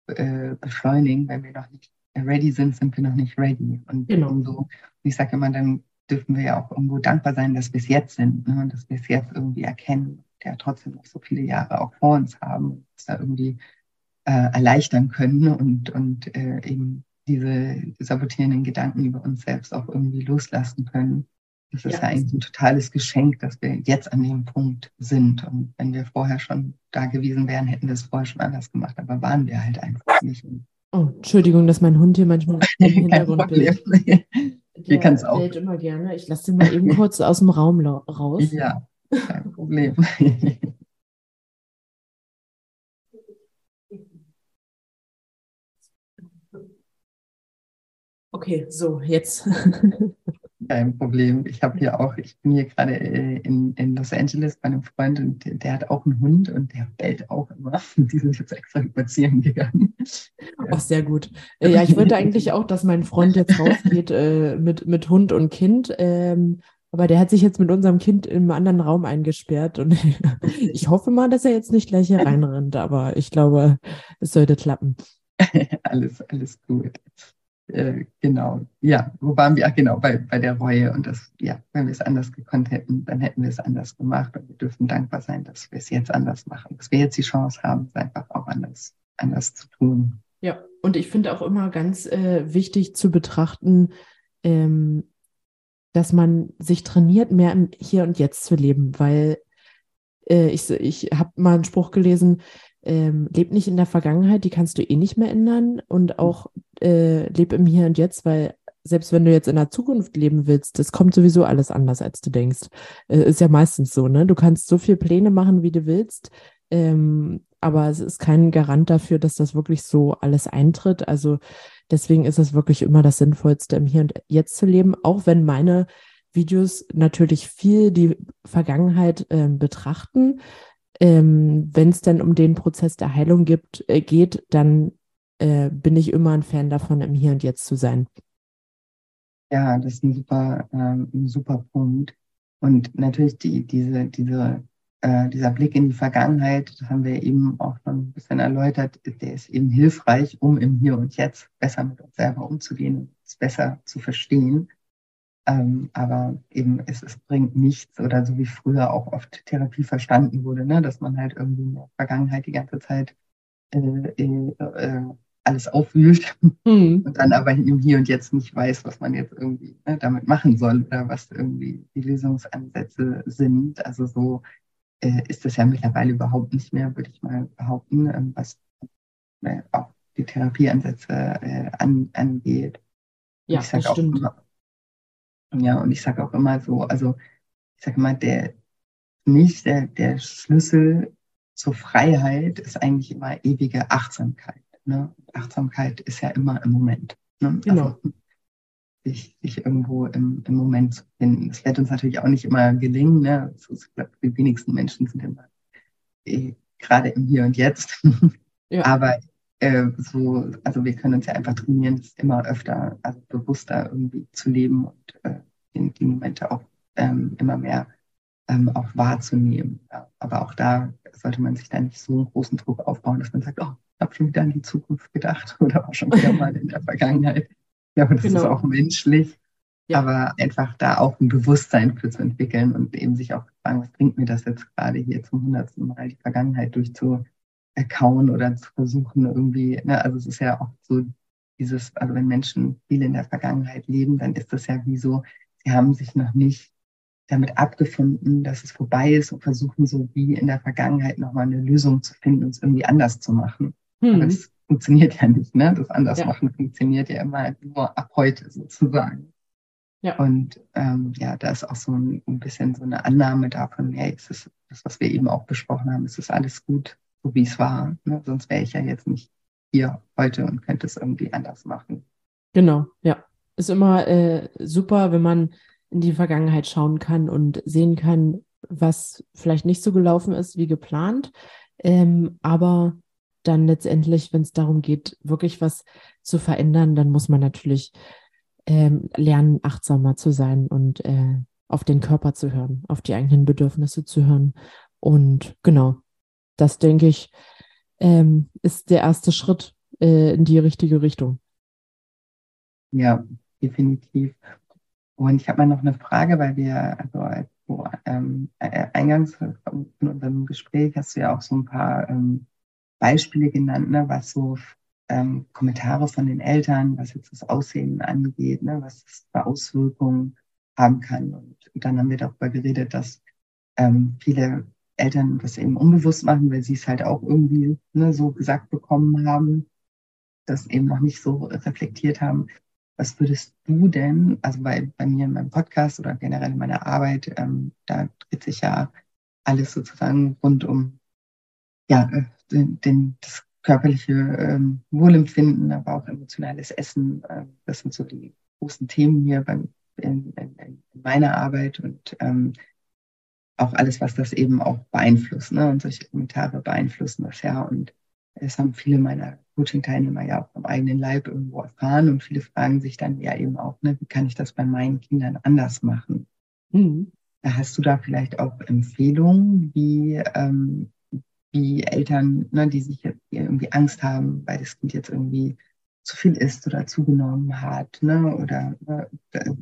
äh, beschleunigen. Wenn wir noch nicht ready sind, sind wir noch nicht ready. Und genau. so, ich sage immer, dann dürfen wir ja auch irgendwo dankbar sein, dass wir es jetzt sind ne? und dass wir es jetzt irgendwie erkennen, ja trotzdem noch so viele Jahre auch vor uns haben, und uns da irgendwie äh, erleichtern können und, und äh, eben diese sabotierenden Gedanken über uns selbst auch irgendwie loslassen können. Das ist ja. ja eigentlich ein totales Geschenk, dass wir jetzt an dem Punkt sind. Und wenn wir vorher schon da gewesen wären, hätten wir es vorher schon anders gemacht. Aber waren wir halt einfach nicht. Oh, Entschuldigung, dass mein Hund hier manchmal im Hintergrund ist. Hier kann es auch. immer gerne. Ich lasse den mal eben kurz aus dem Raum raus. Ja, kein Problem. Okay, so, jetzt. Kein Problem. Ich habe hier auch, ich bin hier gerade äh, in, in Los Angeles bei einem Freund und der, der hat auch einen Hund und der bellt auch immer. Die sind jetzt extra spazieren gegangen. Ach, sehr gut. Ja, ich wollte eigentlich auch, dass mein Freund jetzt rausgeht äh, mit, mit Hund und Kind. Ähm, aber der hat sich jetzt mit unserem Kind im anderen Raum eingesperrt und ich hoffe mal, dass er jetzt nicht gleich hier reinrennt, aber ich glaube, es sollte klappen. alles, alles gut. Äh, genau, ja, wo waren wir? Ach, genau, bei, bei der Reue und das, ja, wenn wir es anders gekonnt hätten, dann hätten wir es anders gemacht und wir dürfen dankbar sein, dass wir es jetzt anders machen, dass wir jetzt die Chance haben, es einfach auch anders, anders zu tun. Ja, und ich finde auch immer ganz äh, wichtig zu betrachten, ähm, dass man sich trainiert, mehr im Hier und Jetzt zu leben, weil äh, ich, ich habe mal einen Spruch gelesen, ähm, leb nicht in der Vergangenheit, die kannst du eh nicht mehr ändern und auch äh, leb im Hier und Jetzt, weil selbst wenn du jetzt in der Zukunft leben willst, das kommt sowieso alles anders, als du denkst. Äh, ist ja meistens so, ne? Du kannst so viele Pläne machen, wie du willst, ähm, aber es ist kein Garant dafür, dass das wirklich so alles eintritt. Also deswegen ist es wirklich immer das Sinnvollste, im Hier und Jetzt zu leben, auch wenn meine Videos natürlich viel die Vergangenheit äh, betrachten ähm, wenn es dann um den Prozess der Heilung gibt, äh, geht, dann äh, bin ich immer ein Fan davon, im Hier und Jetzt zu sein. Ja, das ist ein super, ähm, super Punkt. Und natürlich die, diese, diese, äh, dieser Blick in die Vergangenheit, das haben wir eben auch schon ein bisschen erläutert, der ist eben hilfreich, um im Hier und Jetzt besser mit uns selber umzugehen, es besser zu verstehen. Ähm, aber eben es, es bringt nichts oder so wie früher auch oft Therapie verstanden wurde, ne? dass man halt irgendwie in der Vergangenheit die ganze Zeit äh, äh, äh alles aufwühlt mhm. und dann aber im Hier und Jetzt nicht weiß, was man jetzt irgendwie ne, damit machen soll oder was irgendwie die Lösungsansätze sind. Also so äh, ist das ja mittlerweile überhaupt nicht mehr, würde ich mal behaupten, ähm, was äh, auch die Therapieansätze an, angeht. Ja, das stimmt. Immer, ja, und ich sage auch immer so, also ich sage immer, der nicht der, der Schlüssel zur Freiheit ist eigentlich immer ewige Achtsamkeit. Ne? Achtsamkeit ist ja immer im Moment. Ne? Genau. Also, sich, sich irgendwo im, im Moment zu finden. Das wird uns natürlich auch nicht immer gelingen. Ne? ich glaube, die wenigsten Menschen sind immer eh, gerade im Hier und Jetzt. Ja. Aber äh, so, also wir können uns ja einfach trainieren, es immer öfter, also bewusster irgendwie zu leben und äh, die, die Momente auch ähm, immer mehr ähm, auch wahrzunehmen. Ja. Aber auch da sollte man sich da nicht so einen großen Druck aufbauen, dass man sagt, oh, ich habe schon wieder an die Zukunft gedacht oder war schon wieder mal in der Vergangenheit. Ja, und das genau. ist auch menschlich. Ja. Aber einfach da auch ein Bewusstsein für zu entwickeln und eben sich auch fragen, was bringt mir das jetzt gerade hier zum hundertsten Mal die Vergangenheit durchzu, erkauen oder zu versuchen irgendwie, ne, also es ist ja auch so dieses, also wenn Menschen viel in der Vergangenheit leben, dann ist das ja wie so, sie haben sich noch nicht damit abgefunden, dass es vorbei ist und versuchen so wie in der Vergangenheit nochmal eine Lösung zu finden und es irgendwie anders zu machen. Hm. Aber das funktioniert ja nicht, ne? Das Andersmachen ja. funktioniert ja immer nur ab heute sozusagen. Ja. Und ähm, ja, da ist auch so ein, ein bisschen so eine Annahme davon, hey, es ist das, was wir eben auch besprochen haben, es ist alles gut, so wie es war. Ne? Sonst wäre ich ja jetzt nicht hier heute und könnte es irgendwie anders machen. Genau, ja. Ist immer äh, super, wenn man in die Vergangenheit schauen kann und sehen kann, was vielleicht nicht so gelaufen ist wie geplant. Ähm, aber dann letztendlich, wenn es darum geht, wirklich was zu verändern, dann muss man natürlich ähm, lernen, achtsamer zu sein und äh, auf den Körper zu hören, auf die eigenen Bedürfnisse zu hören. Und genau, das denke ich, ähm, ist der erste Schritt äh, in die richtige Richtung. Ja, definitiv. Und ich habe mal noch eine Frage, weil wir, also so, ähm, äh, eingangs in unserem Gespräch hast du ja auch so ein paar ähm, Beispiele genannt, ne, was so ähm, Kommentare von den Eltern, was jetzt das Aussehen angeht, ne, was das für Auswirkungen haben kann. Und dann haben wir darüber geredet, dass ähm, viele Eltern das eben unbewusst machen, weil sie es halt auch irgendwie ne, so gesagt bekommen haben, das eben noch nicht so reflektiert haben. Was würdest du denn, also bei, bei mir in meinem Podcast oder generell in meiner Arbeit, ähm, da dreht sich ja alles sozusagen rund um ja, den, den, das körperliche ähm, Wohlempfinden, aber auch emotionales Essen. Äh, das sind so die großen Themen hier beim, in, in, in meiner Arbeit. Und ähm, auch alles, was das eben auch beeinflusst. Ne? Und solche Kommentare beeinflussen das ja. Und das haben viele meiner Coaching-Teilnehmer ja auch am eigenen Leib irgendwo erfahren und viele fragen sich dann ja eben auch, ne, wie kann ich das bei meinen Kindern anders machen? Mhm. Hast du da vielleicht auch Empfehlungen, wie, ähm, wie Eltern, ne, die sich jetzt irgendwie Angst haben, weil das Kind jetzt irgendwie zu viel isst oder zugenommen hat, ne, oder ne,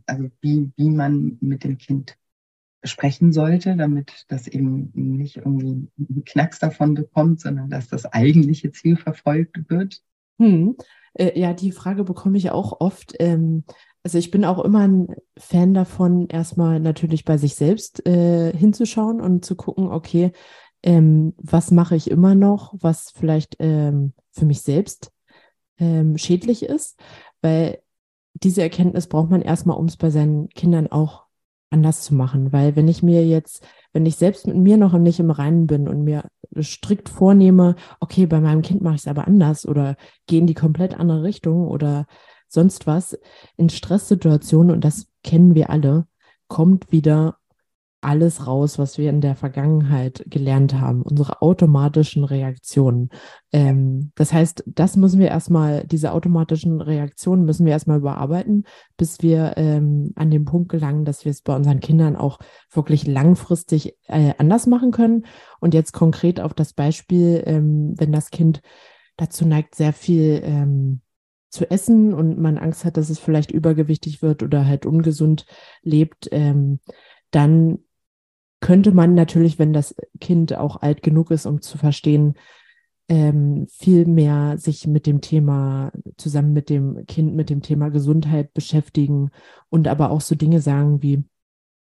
also wie, wie man mit dem Kind sprechen sollte, damit das eben nicht irgendwie einen Knacks davon bekommt, sondern dass das eigentliche Ziel verfolgt wird? Hm. Äh, ja, die Frage bekomme ich auch oft. Ähm, also ich bin auch immer ein Fan davon, erstmal natürlich bei sich selbst äh, hinzuschauen und zu gucken, okay, ähm, was mache ich immer noch, was vielleicht ähm, für mich selbst ähm, schädlich ist, weil diese Erkenntnis braucht man erstmal, um es bei seinen Kindern auch anders zu machen. Weil wenn ich mir jetzt, wenn ich selbst mit mir noch nicht im Reinen bin und mir strikt vornehme, okay, bei meinem Kind mache ich es aber anders oder gehe in die komplett andere Richtung oder sonst was, in Stresssituationen, und das kennen wir alle, kommt wieder alles raus, was wir in der Vergangenheit gelernt haben, unsere automatischen Reaktionen. Ähm, das heißt, das müssen wir erstmal, diese automatischen Reaktionen müssen wir erstmal überarbeiten, bis wir ähm, an den Punkt gelangen, dass wir es bei unseren Kindern auch wirklich langfristig äh, anders machen können. Und jetzt konkret auf das Beispiel, ähm, wenn das Kind dazu neigt, sehr viel ähm, zu essen und man Angst hat, dass es vielleicht übergewichtig wird oder halt ungesund lebt, ähm, dann könnte man natürlich, wenn das Kind auch alt genug ist, um zu verstehen, ähm, viel mehr sich mit dem Thema, zusammen mit dem Kind, mit dem Thema Gesundheit beschäftigen und aber auch so Dinge sagen wie,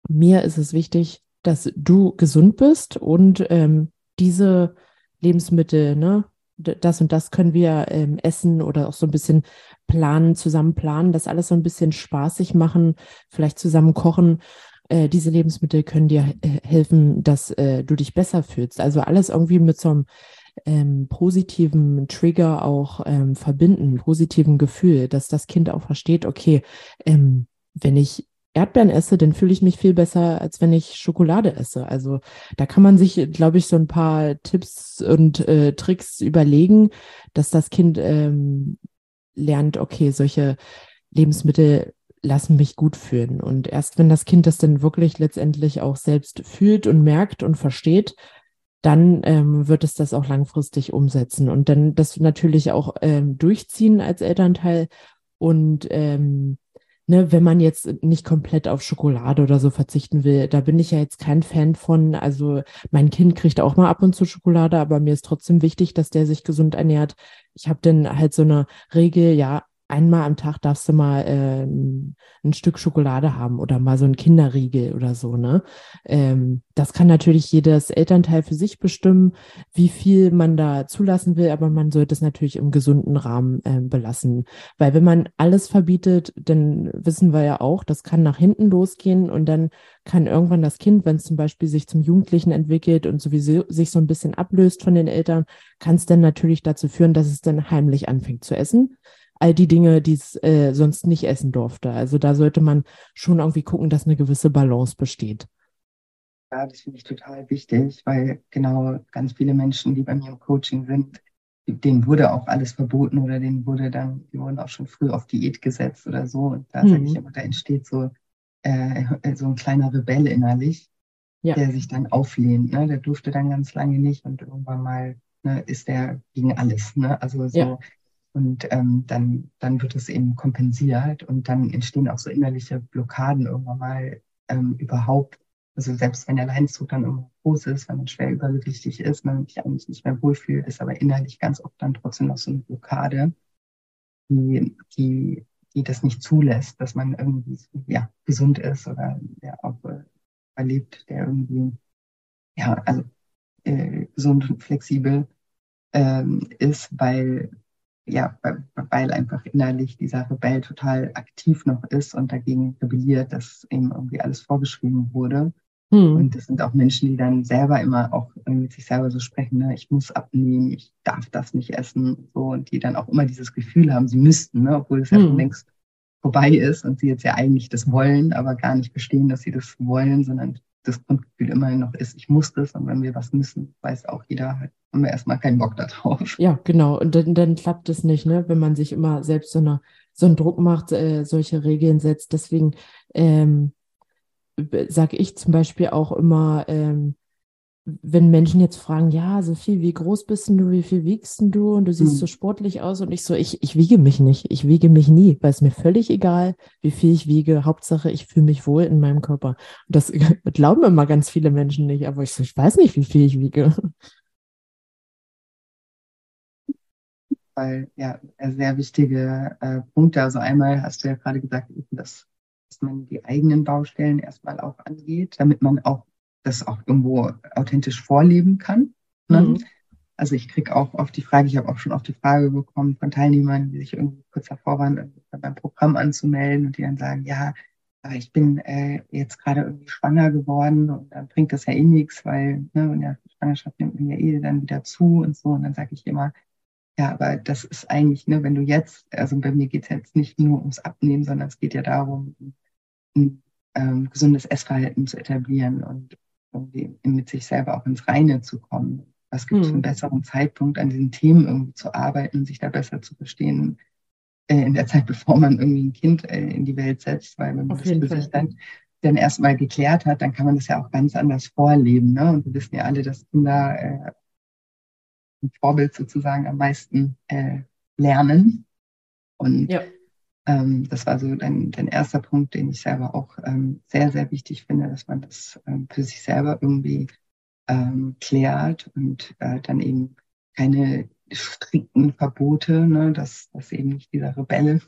mir ist es wichtig, dass du gesund bist und ähm, diese Lebensmittel, ne, das und das können wir ähm, essen oder auch so ein bisschen planen, zusammen planen, das alles so ein bisschen spaßig machen, vielleicht zusammen kochen äh, diese Lebensmittel können dir äh, helfen, dass äh, du dich besser fühlst. Also alles irgendwie mit so einem ähm, positiven Trigger auch ähm, verbinden, positiven Gefühl, dass das Kind auch versteht, okay, ähm, wenn ich Erdbeeren esse, dann fühle ich mich viel besser, als wenn ich Schokolade esse. Also da kann man sich, glaube ich, so ein paar Tipps und äh, Tricks überlegen, dass das Kind ähm, lernt, okay, solche Lebensmittel lassen mich gut fühlen. Und erst wenn das Kind das dann wirklich letztendlich auch selbst fühlt und merkt und versteht, dann ähm, wird es das auch langfristig umsetzen und dann das natürlich auch ähm, durchziehen als Elternteil. Und ähm, ne, wenn man jetzt nicht komplett auf Schokolade oder so verzichten will, da bin ich ja jetzt kein Fan von. Also mein Kind kriegt auch mal ab und zu Schokolade, aber mir ist trotzdem wichtig, dass der sich gesund ernährt. Ich habe dann halt so eine Regel, ja, einmal am Tag darfst du mal äh, ein Stück Schokolade haben oder mal so ein Kinderriegel oder so, ne? Ähm, das kann natürlich jedes Elternteil für sich bestimmen, wie viel man da zulassen will, aber man sollte es natürlich im gesunden Rahmen äh, belassen. Weil wenn man alles verbietet, dann wissen wir ja auch, das kann nach hinten losgehen und dann kann irgendwann das Kind, wenn es zum Beispiel sich zum Jugendlichen entwickelt und sowieso sich so ein bisschen ablöst von den Eltern, kann es dann natürlich dazu führen, dass es dann heimlich anfängt zu essen all die Dinge, die es äh, sonst nicht essen durfte. Also da sollte man schon irgendwie gucken, dass eine gewisse Balance besteht. Ja, das finde ich total wichtig, weil genau ganz viele Menschen, die bei mir im Coaching sind, denen wurde auch alles verboten oder denen wurde dann, die wurden auch schon früh auf Diät gesetzt oder so. Und da mhm. sage ich immer, da entsteht so, äh, so ein kleiner Rebell innerlich, ja. der sich dann auflehnt. Ne? Der durfte dann ganz lange nicht und irgendwann mal ne, ist der gegen alles. Ne? Also so, ja. Und ähm, dann, dann wird es eben kompensiert und dann entstehen auch so innerliche Blockaden irgendwann mal ähm, überhaupt. Also selbst wenn der Leidensdruck dann immer groß ist, wenn man schwer übergewichtig ist, man sich eigentlich nicht mehr wohlfühlt, ist aber innerlich ganz oft dann trotzdem noch so eine Blockade, die, die, die das nicht zulässt, dass man irgendwie ja, gesund ist oder ja, auch äh, erlebt, der irgendwie ja, also äh, gesund und flexibel ähm, ist, weil ja, weil einfach innerlich dieser Rebell total aktiv noch ist und dagegen rebelliert, dass ihm irgendwie alles vorgeschrieben wurde. Hm. Und das sind auch Menschen, die dann selber immer auch mit sich selber so sprechen, ne? ich muss abnehmen, ich darf das nicht essen, so und die dann auch immer dieses Gefühl haben, sie müssten, ne? obwohl es hm. ja schon längst vorbei ist und sie jetzt ja eigentlich das wollen, aber gar nicht verstehen, dass sie das wollen, sondern das Grundgefühl immer noch ist, ich muss das und wenn wir was müssen, weiß auch jeder, haben wir erstmal keinen Bock darauf. Ja, genau. Und dann, dann klappt es nicht, ne? wenn man sich immer selbst so, eine, so einen Druck macht, äh, solche Regeln setzt. Deswegen ähm, sage ich zum Beispiel auch immer, ähm, wenn Menschen jetzt fragen, ja, Sophie, wie groß bist du, wie viel wiegst du und du siehst mhm. so sportlich aus und ich so, ich, ich wiege mich nicht, ich wiege mich nie, weil es mir völlig egal, wie viel ich wiege, Hauptsache ich fühle mich wohl in meinem Körper. Und das glauben immer ganz viele Menschen nicht, aber ich so, ich weiß nicht, wie viel ich wiege. Weil, ja, sehr wichtige äh, Punkte, also einmal hast du ja gerade gesagt, dass, dass man die eigenen Baustellen erstmal auch angeht, damit man auch das auch irgendwo authentisch vorleben kann. Ne? Mhm. Also ich kriege auch oft die Frage, ich habe auch schon oft die Frage bekommen von Teilnehmern, die sich irgendwie kurz davor waren, beim Programm anzumelden und die dann sagen, ja, ich bin äh, jetzt gerade irgendwie schwanger geworden und dann bringt das ja eh nichts, weil ne, in der Schwangerschaft nimmt man ja eh dann wieder zu und so. Und dann sage ich immer, ja, aber das ist eigentlich, ne, wenn du jetzt, also bei mir geht es jetzt nicht nur ums Abnehmen, sondern es geht ja darum, ein, ein ähm, gesundes Essverhalten zu etablieren und irgendwie mit sich selber auch ins Reine zu kommen. Was gibt es mhm. einen besseren Zeitpunkt, an diesen Themen irgendwie zu arbeiten sich da besser zu verstehen äh, in der Zeit, bevor man irgendwie ein Kind äh, in die Welt setzt, weil wenn man das für sich dann, dann erstmal geklärt hat, dann kann man das ja auch ganz anders vorleben. Ne? Und wir wissen ja alle, dass Kinder äh, ein Vorbild sozusagen am meisten äh, lernen. Und ja. Ähm, das war so dein, dein erster Punkt, den ich selber auch ähm, sehr, sehr wichtig finde, dass man das ähm, für sich selber irgendwie ähm, klärt und äh, dann eben keine strikten Verbote, ne, dass, dass eben nicht dieser Rebelle.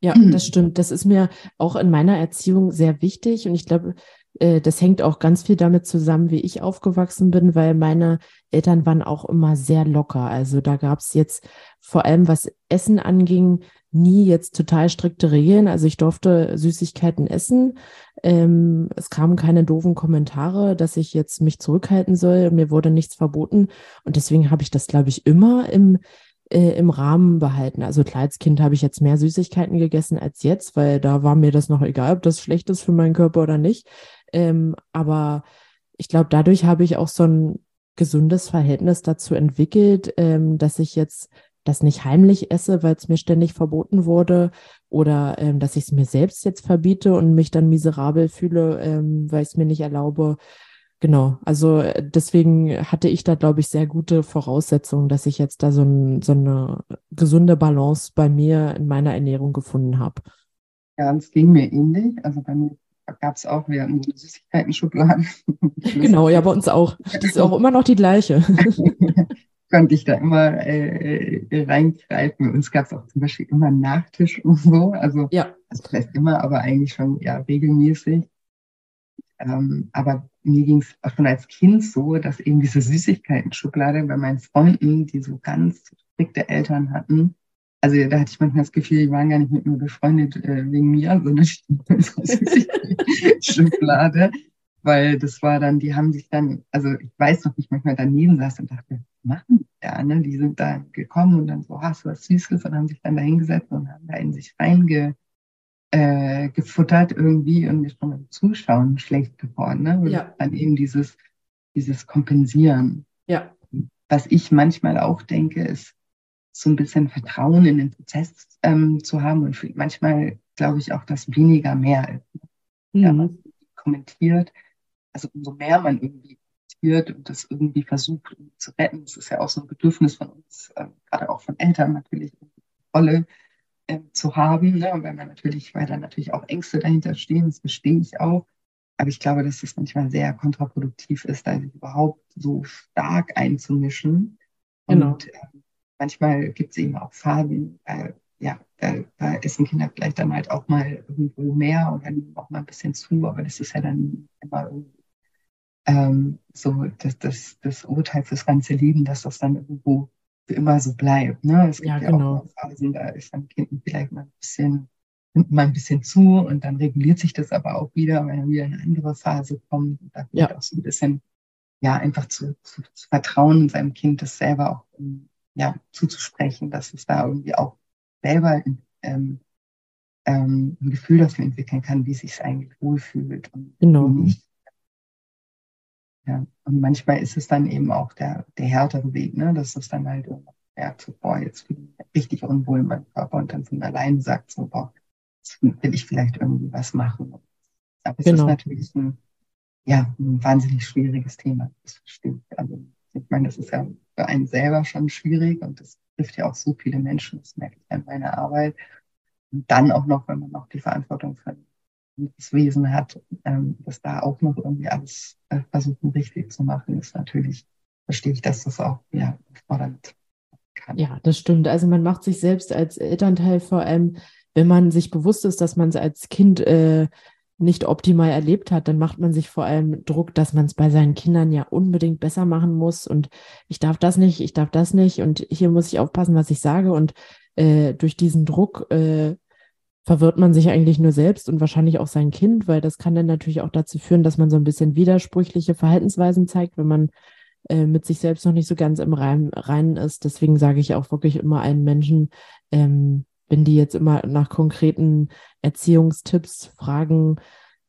Ja, das stimmt. Das ist mir auch in meiner Erziehung sehr wichtig und ich glaube, das hängt auch ganz viel damit zusammen, wie ich aufgewachsen bin, weil meine Eltern waren auch immer sehr locker. Also da gab es jetzt vor allem, was Essen anging, nie jetzt total strikte Regeln. Also ich durfte Süßigkeiten essen. Ähm, es kamen keine doofen Kommentare, dass ich jetzt mich zurückhalten soll. Mir wurde nichts verboten. Und deswegen habe ich das, glaube ich, immer im, äh, im Rahmen behalten. Also klar, als Kind habe ich jetzt mehr Süßigkeiten gegessen als jetzt, weil da war mir das noch egal, ob das schlecht ist für meinen Körper oder nicht. Ähm, aber ich glaube, dadurch habe ich auch so ein gesundes Verhältnis dazu entwickelt, ähm, dass ich jetzt das nicht heimlich esse, weil es mir ständig verboten wurde oder ähm, dass ich es mir selbst jetzt verbiete und mich dann miserabel fühle, ähm, weil ich es mir nicht erlaube. Genau, also äh, deswegen hatte ich da, glaube ich, sehr gute Voraussetzungen, dass ich jetzt da so, ein, so eine gesunde Balance bei mir in meiner Ernährung gefunden habe. Ja, es ging mir ähnlich. Also bei mir gab es auch, wir hatten so Süßigkeiten-Schubladen. genau, ja, bei uns auch. Das ist auch immer noch die gleiche. konnte ich da immer äh, äh reingreifen. Und es gab auch zum Beispiel immer einen Nachtisch und so. Also, ja. also vielleicht immer, aber eigentlich schon ja regelmäßig. Ähm, aber mir ging es auch schon als Kind so, dass eben diese Süßigkeiten-Schublade bei meinen Freunden, die so ganz strikte Eltern hatten, also da hatte ich manchmal das Gefühl, die waren gar nicht mit mir befreundet äh, wegen mir, sondern Schublade weil das war dann, die haben sich dann, also ich weiß noch, ich manchmal daneben saß und dachte, was machen die da, ne? Die sind da gekommen und dann so, hast du was Süßes und haben sich dann da hingesetzt und haben da in sich reinge äh, gefuttert irgendwie und ist schon beim Zuschauen schlecht geworden, ne? Und ja. dann eben dieses, dieses Kompensieren. Ja. Was ich manchmal auch denke, ist so ein bisschen Vertrauen in den Prozess ähm, zu haben und manchmal glaube ich auch, dass weniger mehr ist. Mhm. Ja, kommentiert, also umso mehr man irgendwie wird und das irgendwie versucht zu retten, das ist ja auch so ein Bedürfnis von uns, äh, gerade auch von Eltern natürlich, Rolle äh, zu haben, ne? weil man natürlich, weil da natürlich auch Ängste dahinter stehen, das verstehe ich auch. Aber ich glaube, dass es manchmal sehr kontraproduktiv ist, da überhaupt so stark einzumischen. Genau. Und äh, manchmal gibt es eben auch Phasen, äh, ja, da, da essen Kinder vielleicht dann halt auch mal irgendwo mehr und dann auch mal ein bisschen zu, aber das ist ja dann immer ähm, so das, das, das Urteil fürs ganze Leben, dass das dann irgendwo für immer so bleibt. Ne? Es gibt ja, ja genau. auch Phasen, da ist dann Kind vielleicht mal ein bisschen, nimmt mal ein bisschen zu und dann reguliert sich das aber auch wieder, wenn dann wieder eine andere Phase kommt und da ja. auch so ein bisschen ja einfach zu, zu, zu vertrauen, seinem Kind das selber auch ja, zuzusprechen, dass es da irgendwie auch selber ähm, ähm, ein Gefühl dafür entwickeln kann, wie es sich eigentlich wohlfühlt und genau. nicht Ja. Und manchmal ist es dann eben auch der, der härtere Weg, ne? dass es dann halt merkt, so, boah, jetzt fühle ich mich richtig unwohl in meinem Körper und dann von allein sagt, so, boah, jetzt will ich vielleicht irgendwie was machen. Aber es genau. ist natürlich ein, ja, ein wahnsinnig schwieriges Thema. Das verstehe ich. Also, ich meine, das ist ja für einen selber schon schwierig und das trifft ja auch so viele Menschen. Das merke ich an meiner Arbeit. Und dann auch noch, wenn man noch die Verantwortung für das Wesen hat, ähm, dass da auch noch irgendwie alles äh, versuchen richtig zu machen, ist natürlich, verstehe ich, dass das auch ja, fordernd kann. Ja, das stimmt. Also man macht sich selbst als Elternteil vor allem, wenn man sich bewusst ist, dass man es als Kind äh, nicht optimal erlebt hat, dann macht man sich vor allem Druck, dass man es bei seinen Kindern ja unbedingt besser machen muss und ich darf das nicht, ich darf das nicht und hier muss ich aufpassen, was ich sage und äh, durch diesen Druck äh, verwirrt man sich eigentlich nur selbst und wahrscheinlich auch sein Kind, weil das kann dann natürlich auch dazu führen, dass man so ein bisschen widersprüchliche Verhaltensweisen zeigt, wenn man äh, mit sich selbst noch nicht so ganz im Reinen ist. Deswegen sage ich auch wirklich immer allen Menschen, ähm, wenn die jetzt immer nach konkreten Erziehungstipps fragen,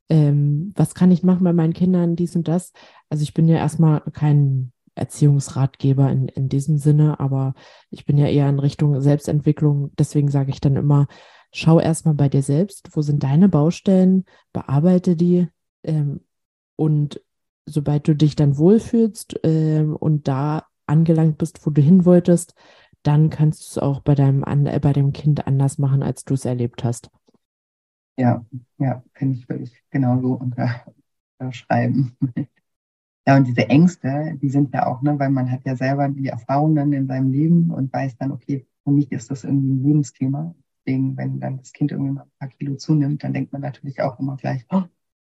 ähm, was kann ich machen bei meinen Kindern, dies und das. Also ich bin ja erstmal kein Erziehungsratgeber in, in diesem Sinne, aber ich bin ja eher in Richtung Selbstentwicklung. Deswegen sage ich dann immer, schau erstmal bei dir selbst, wo sind deine Baustellen, bearbeite die ähm, und sobald du dich dann wohlfühlst ähm, und da angelangt bist, wo du hin wolltest, dann kannst du es auch bei deinem äh, bei dem Kind anders machen, als du es erlebt hast. Ja, ja, finde ich wirklich genauso unterschreiben. Ja, und diese Ängste, die sind ja auch, ne, weil man hat ja selber die Erfahrungen in seinem Leben und weiß dann, okay, für mich ist das irgendwie ein Lebensthema. Deswegen, wenn dann das Kind irgendwie mal ein paar Kilo zunimmt, dann denkt man natürlich auch immer gleich, oh,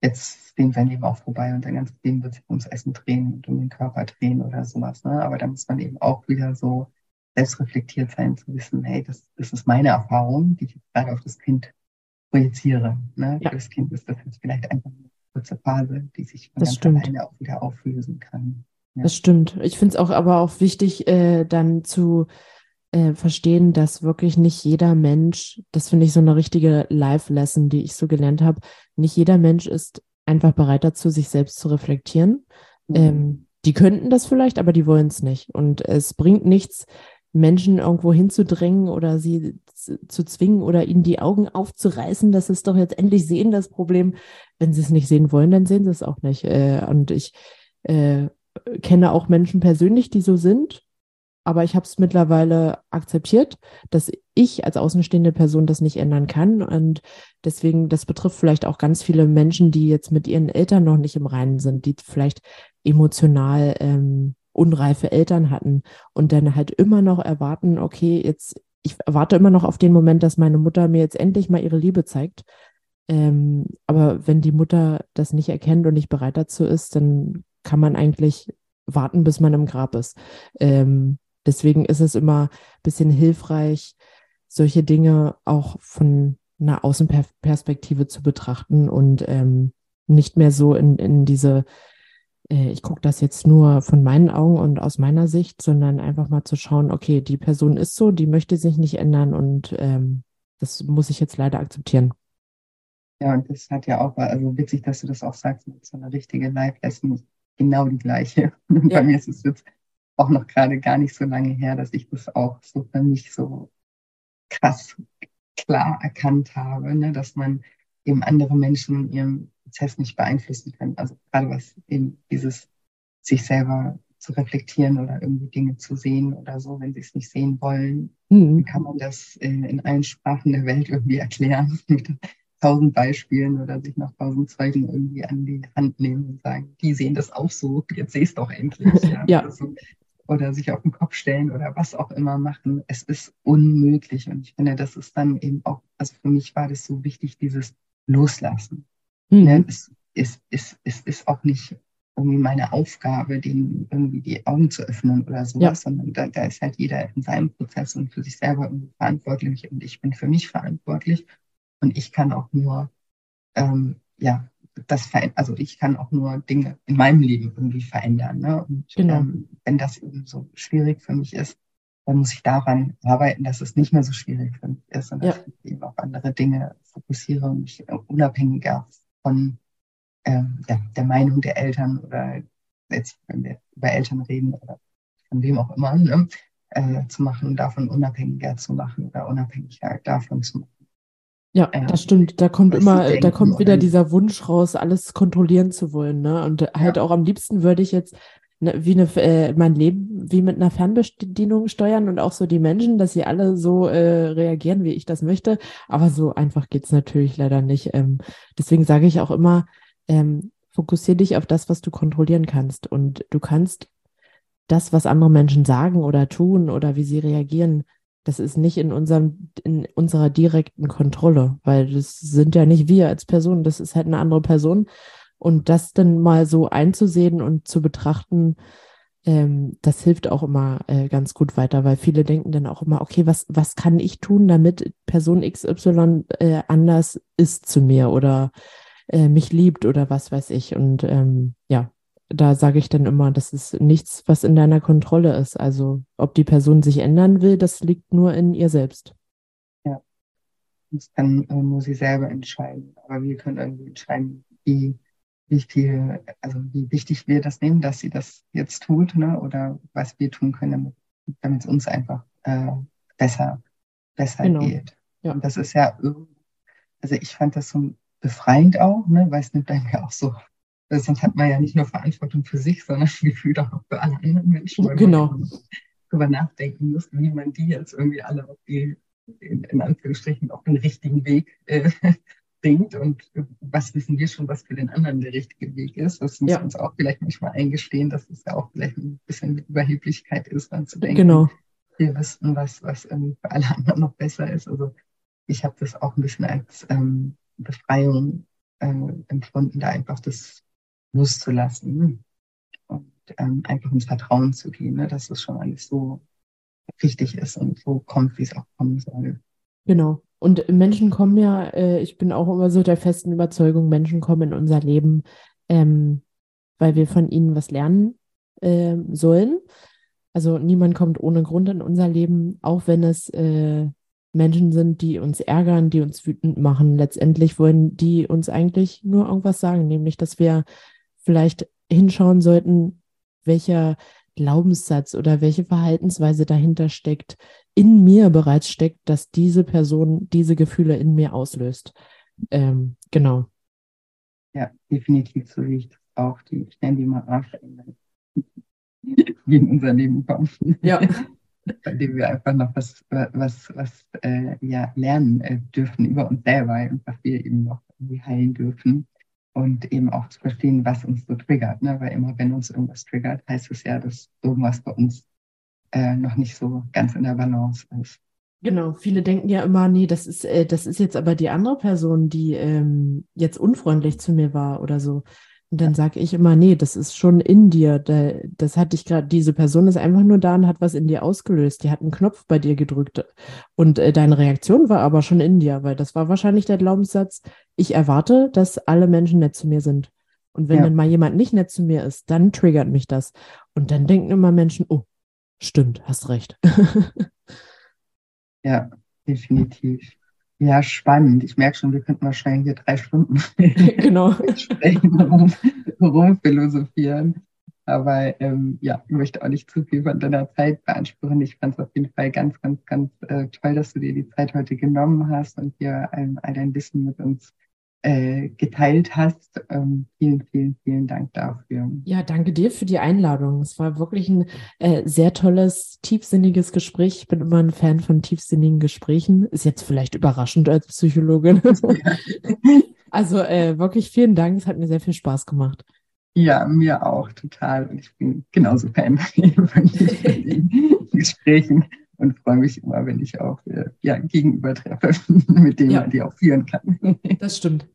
jetzt ist dem Leben auch vorbei und dein ganzes Leben wird sich ums Essen drehen und um den Körper drehen oder sowas. Ne? Aber da muss man eben auch wieder so selbstreflektiert sein, zu wissen, hey, das, das ist meine Erfahrung, die ich jetzt gerade auf das Kind projiziere. Ne? Ja. Das Kind ist das jetzt vielleicht einfach eine kurze Phase, die sich von das ganz stimmt. alleine auch wieder auflösen kann. Ja. Das stimmt. Ich finde es auch aber auch wichtig, äh, dann zu äh, verstehen, dass wirklich nicht jeder Mensch, das finde ich so eine richtige Life-Lesson, die ich so gelernt habe, nicht jeder Mensch ist einfach bereit dazu, sich selbst zu reflektieren. Mhm. Ähm, die könnten das vielleicht, aber die wollen es nicht. Und es bringt nichts, Menschen irgendwo hinzudrängen oder sie zu zwingen oder ihnen die Augen aufzureißen, dass sie es doch jetzt endlich sehen, das Problem. Wenn sie es nicht sehen wollen, dann sehen sie es auch nicht. Äh, und ich äh, kenne auch Menschen persönlich, die so sind aber ich habe es mittlerweile akzeptiert, dass ich als außenstehende Person das nicht ändern kann. Und deswegen, das betrifft vielleicht auch ganz viele Menschen, die jetzt mit ihren Eltern noch nicht im Reinen sind, die vielleicht emotional ähm, unreife Eltern hatten und dann halt immer noch erwarten, okay, jetzt, ich erwarte immer noch auf den Moment, dass meine Mutter mir jetzt endlich mal ihre Liebe zeigt. Ähm, aber wenn die Mutter das nicht erkennt und nicht bereit dazu ist, dann kann man eigentlich warten, bis man im Grab ist. Ähm, Deswegen ist es immer ein bisschen hilfreich, solche Dinge auch von einer Außenperspektive zu betrachten und ähm, nicht mehr so in, in diese, äh, ich gucke das jetzt nur von meinen Augen und aus meiner Sicht, sondern einfach mal zu schauen, okay, die Person ist so, die möchte sich nicht ändern und ähm, das muss ich jetzt leider akzeptieren. Ja, und das hat ja auch, also witzig, dass du das auch sagst, mit so einer richtige Live-Lesson, genau die gleiche. Ja. Bei mir ist es jetzt auch noch gerade gar nicht so lange her, dass ich das auch so für mich so krass klar erkannt habe, ne, dass man eben andere Menschen in ihrem Prozess nicht beeinflussen kann. Also gerade was eben dieses sich selber zu reflektieren oder irgendwie Dinge zu sehen oder so, wenn sie es nicht sehen wollen, mhm. kann man das in, in, allen Sprachen der Welt irgendwie erklären mit tausend Beispielen oder sich nach tausend Zeugen irgendwie an die Hand nehmen und sagen, die sehen das auch so, jetzt seh es doch endlich. Ja. ja. Also, oder sich auf den Kopf stellen oder was auch immer machen. Es ist unmöglich. Und ich finde, das ist dann eben auch, also für mich war das so wichtig, dieses Loslassen. Mhm. Ne? Es, es, es, es ist auch nicht irgendwie meine Aufgabe, denen irgendwie die Augen zu öffnen oder sowas, ja. sondern da, da ist halt jeder in seinem Prozess und für sich selber irgendwie verantwortlich und ich bin für mich verantwortlich und ich kann auch nur ähm, ja das also ich kann auch nur Dinge in meinem Leben irgendwie verändern. Ne? Und genau. ähm, wenn das eben so schwierig für mich ist, dann muss ich daran arbeiten, dass es nicht mehr so schwierig für mich ist und ja. dass ich eben auf andere Dinge fokussiere und mich unabhängiger von ähm, ja, der Meinung der Eltern oder jetzt, wenn wir über Eltern reden oder von wem auch immer, ne, äh, zu machen, davon unabhängiger zu machen oder unabhängiger davon zu machen. Ja, ja, das stimmt. Da kommt immer, da kommt wieder dieser Wunsch raus, alles kontrollieren zu wollen. Ne? Und halt ja. auch am liebsten würde ich jetzt wie eine, äh, mein Leben wie mit einer Fernbedienung steuern und auch so die Menschen, dass sie alle so äh, reagieren, wie ich das möchte. Aber so einfach geht's natürlich leider nicht. Ähm, deswegen sage ich auch immer, ähm, fokussiere dich auf das, was du kontrollieren kannst. Und du kannst das, was andere Menschen sagen oder tun oder wie sie reagieren, das ist nicht in unserem, in unserer direkten Kontrolle, weil das sind ja nicht wir als Person, das ist halt eine andere Person. Und das dann mal so einzusehen und zu betrachten, ähm, das hilft auch immer äh, ganz gut weiter, weil viele denken dann auch immer, okay, was, was kann ich tun, damit Person XY äh, anders ist zu mir oder äh, mich liebt oder was weiß ich. Und ähm, ja, da sage ich dann immer, das ist nichts, was in deiner Kontrolle ist. Also ob die Person sich ändern will, das liegt nur in ihr selbst. Ja, das kann äh, nur sie selber entscheiden. Aber wir können irgendwie entscheiden, wie, wie viel, also wie wichtig wir das nehmen, dass sie das jetzt tut, ne? oder was wir tun können, damit es uns einfach äh, besser, besser genau. geht. Ja. Und das ist ja also ich fand das so befreiend auch, ne? weil es nimmt einem ja auch so Sonst hat man ja nicht nur Verantwortung für sich, sondern gefühlt auch für alle anderen Menschen. Weil genau. Man darüber nachdenken muss, wie man die jetzt irgendwie alle auf die, in, in Anführungsstrichen, auf den richtigen Weg äh, bringt und was wissen wir schon, was für den anderen der richtige Weg ist. Das muss ja. uns auch vielleicht manchmal eingestehen, dass es ja auch vielleicht ein bisschen Überheblichkeit ist, dann zu denken, genau. wir wissen, was, was ähm, für alle anderen noch besser ist. Also ich habe das auch ein bisschen als ähm, Befreiung äh, empfunden, da einfach das loszulassen und ähm, einfach ins Vertrauen zu gehen, ne, dass das schon alles so richtig ist und so kommt, wie es auch kommen soll. Genau. Und Menschen kommen ja, äh, ich bin auch immer so der festen Überzeugung, Menschen kommen in unser Leben, ähm, weil wir von ihnen was lernen äh, sollen. Also niemand kommt ohne Grund in unser Leben, auch wenn es äh, Menschen sind, die uns ärgern, die uns wütend machen. Letztendlich wollen die uns eigentlich nur irgendwas sagen, nämlich, dass wir vielleicht hinschauen sollten, welcher Glaubenssatz oder welche Verhaltensweise dahinter steckt, in mir bereits steckt, dass diese Person diese Gefühle in mir auslöst. Ähm, genau. Ja, definitiv so wie ich das auch. Die, die mal Arschengel, die in unser Leben kommen. Ja. Bei dem wir einfach noch was, was, was äh, ja, lernen äh, dürfen über uns selber und was wir eben noch irgendwie heilen dürfen und eben auch zu verstehen, was uns so triggert. Ne? Weil immer, wenn uns irgendwas triggert, heißt es ja, dass irgendwas bei uns äh, noch nicht so ganz in der Balance ist. Genau, viele denken ja immer, nee, das ist, äh, das ist jetzt aber die andere Person, die ähm, jetzt unfreundlich zu mir war oder so. Und dann sage ich immer, nee, das ist schon in dir. Das hat dich gerade, diese Person ist einfach nur da und hat was in dir ausgelöst. Die hat einen Knopf bei dir gedrückt. Und äh, deine Reaktion war aber schon in dir, weil das war wahrscheinlich der Glaubenssatz, ich erwarte, dass alle Menschen nett zu mir sind. Und wenn ja. dann mal jemand nicht nett zu mir ist, dann triggert mich das. Und dann denken immer Menschen, oh, stimmt, hast recht. ja, definitiv. Ja, spannend. Ich merke schon, wir könnten wahrscheinlich hier drei Stunden genau. sprechen, rum, rum philosophieren. Aber ähm, ja, ich möchte auch nicht zu viel von deiner Zeit beanspruchen. Ich fand es auf jeden Fall ganz, ganz, ganz äh, toll, dass du dir die Zeit heute genommen hast und hier ähm, all dein Wissen mit uns äh, geteilt hast. Ähm, vielen, vielen, vielen Dank dafür. Ja, danke dir für die Einladung. Es war wirklich ein äh, sehr tolles, tiefsinniges Gespräch. Ich bin immer ein Fan von tiefsinnigen Gesprächen. Ist jetzt vielleicht überraschend als Psychologin. also äh, wirklich vielen Dank. Es hat mir sehr viel Spaß gemacht. Ja, mir auch total. Und ich bin genauso Fan von diesen Gesprächen und freue mich immer, wenn ich auch äh, ja, Gegenüber treffe, mit denen ja. man die auch führen kann. das stimmt.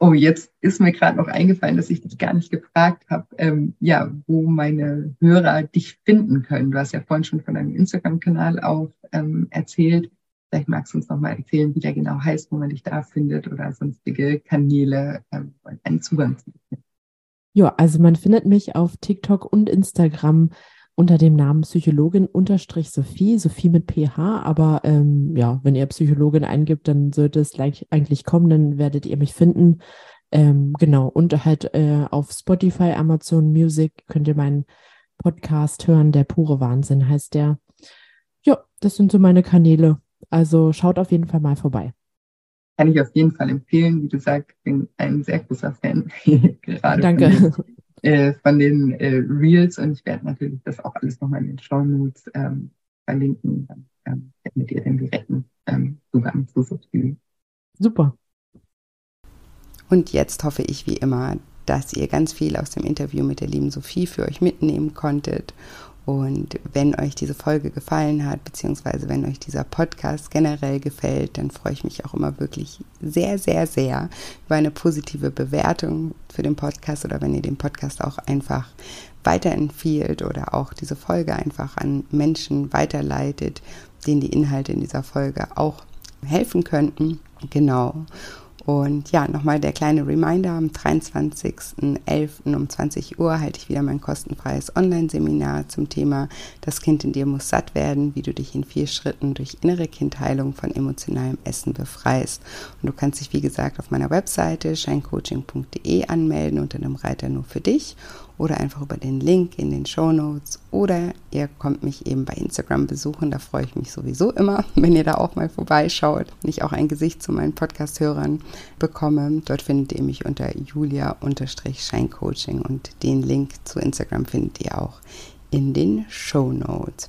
Oh, jetzt ist mir gerade noch eingefallen, dass ich dich gar nicht gefragt habe, ähm, ja, wo meine Hörer dich finden können. Du hast ja vorhin schon von deinem Instagram-Kanal auch ähm, erzählt. Vielleicht magst du uns noch mal erzählen, wie der genau heißt, wo man dich da findet oder sonstige Kanäle, ähm, einen Zugang zu finden. Ja, also man findet mich auf TikTok und Instagram unter dem Namen Psychologin unterstrich Sophie, Sophie mit PH, aber ähm, ja, wenn ihr Psychologin eingibt, dann sollte es gleich eigentlich kommen, dann werdet ihr mich finden. Ähm, genau, und halt äh, auf Spotify, Amazon Music könnt ihr meinen Podcast hören. Der pure Wahnsinn heißt der. Ja, das sind so meine Kanäle. Also schaut auf jeden Fall mal vorbei. Kann ich auf jeden Fall empfehlen. Wie gesagt, bin ein sehr großer Fan. gerade Danke. Von den, äh, von den äh, Reels und ich werde natürlich das auch alles nochmal in den Show Notes ähm, verlinken. Dann ähm, mit ihr den direkten ähm, Zugang zu so viel. Super. Und jetzt hoffe ich wie immer, dass ihr ganz viel aus dem Interview mit der lieben Sophie für euch mitnehmen konntet. Und wenn euch diese Folge gefallen hat, beziehungsweise wenn euch dieser Podcast generell gefällt, dann freue ich mich auch immer wirklich sehr, sehr, sehr über eine positive Bewertung für den Podcast oder wenn ihr den Podcast auch einfach weiterempfiehlt oder auch diese Folge einfach an Menschen weiterleitet, denen die Inhalte in dieser Folge auch helfen könnten. Genau. Und ja, nochmal der kleine Reminder, am 23.11. um 20 Uhr halte ich wieder mein kostenfreies Online-Seminar zum Thema Das Kind in dir muss satt werden, wie du dich in vier Schritten durch innere Kindheilung von emotionalem Essen befreist. Und du kannst dich, wie gesagt, auf meiner Webseite scheincoaching.de anmelden unter dem Reiter nur für dich oder einfach über den Link in den Show Notes oder ihr kommt mich eben bei Instagram besuchen. Da freue ich mich sowieso immer, wenn ihr da auch mal vorbeischaut und ich auch ein Gesicht zu meinen Podcast-Hörern bekomme. Dort findet ihr mich unter julia-scheincoaching und den Link zu Instagram findet ihr auch in den Show Notes.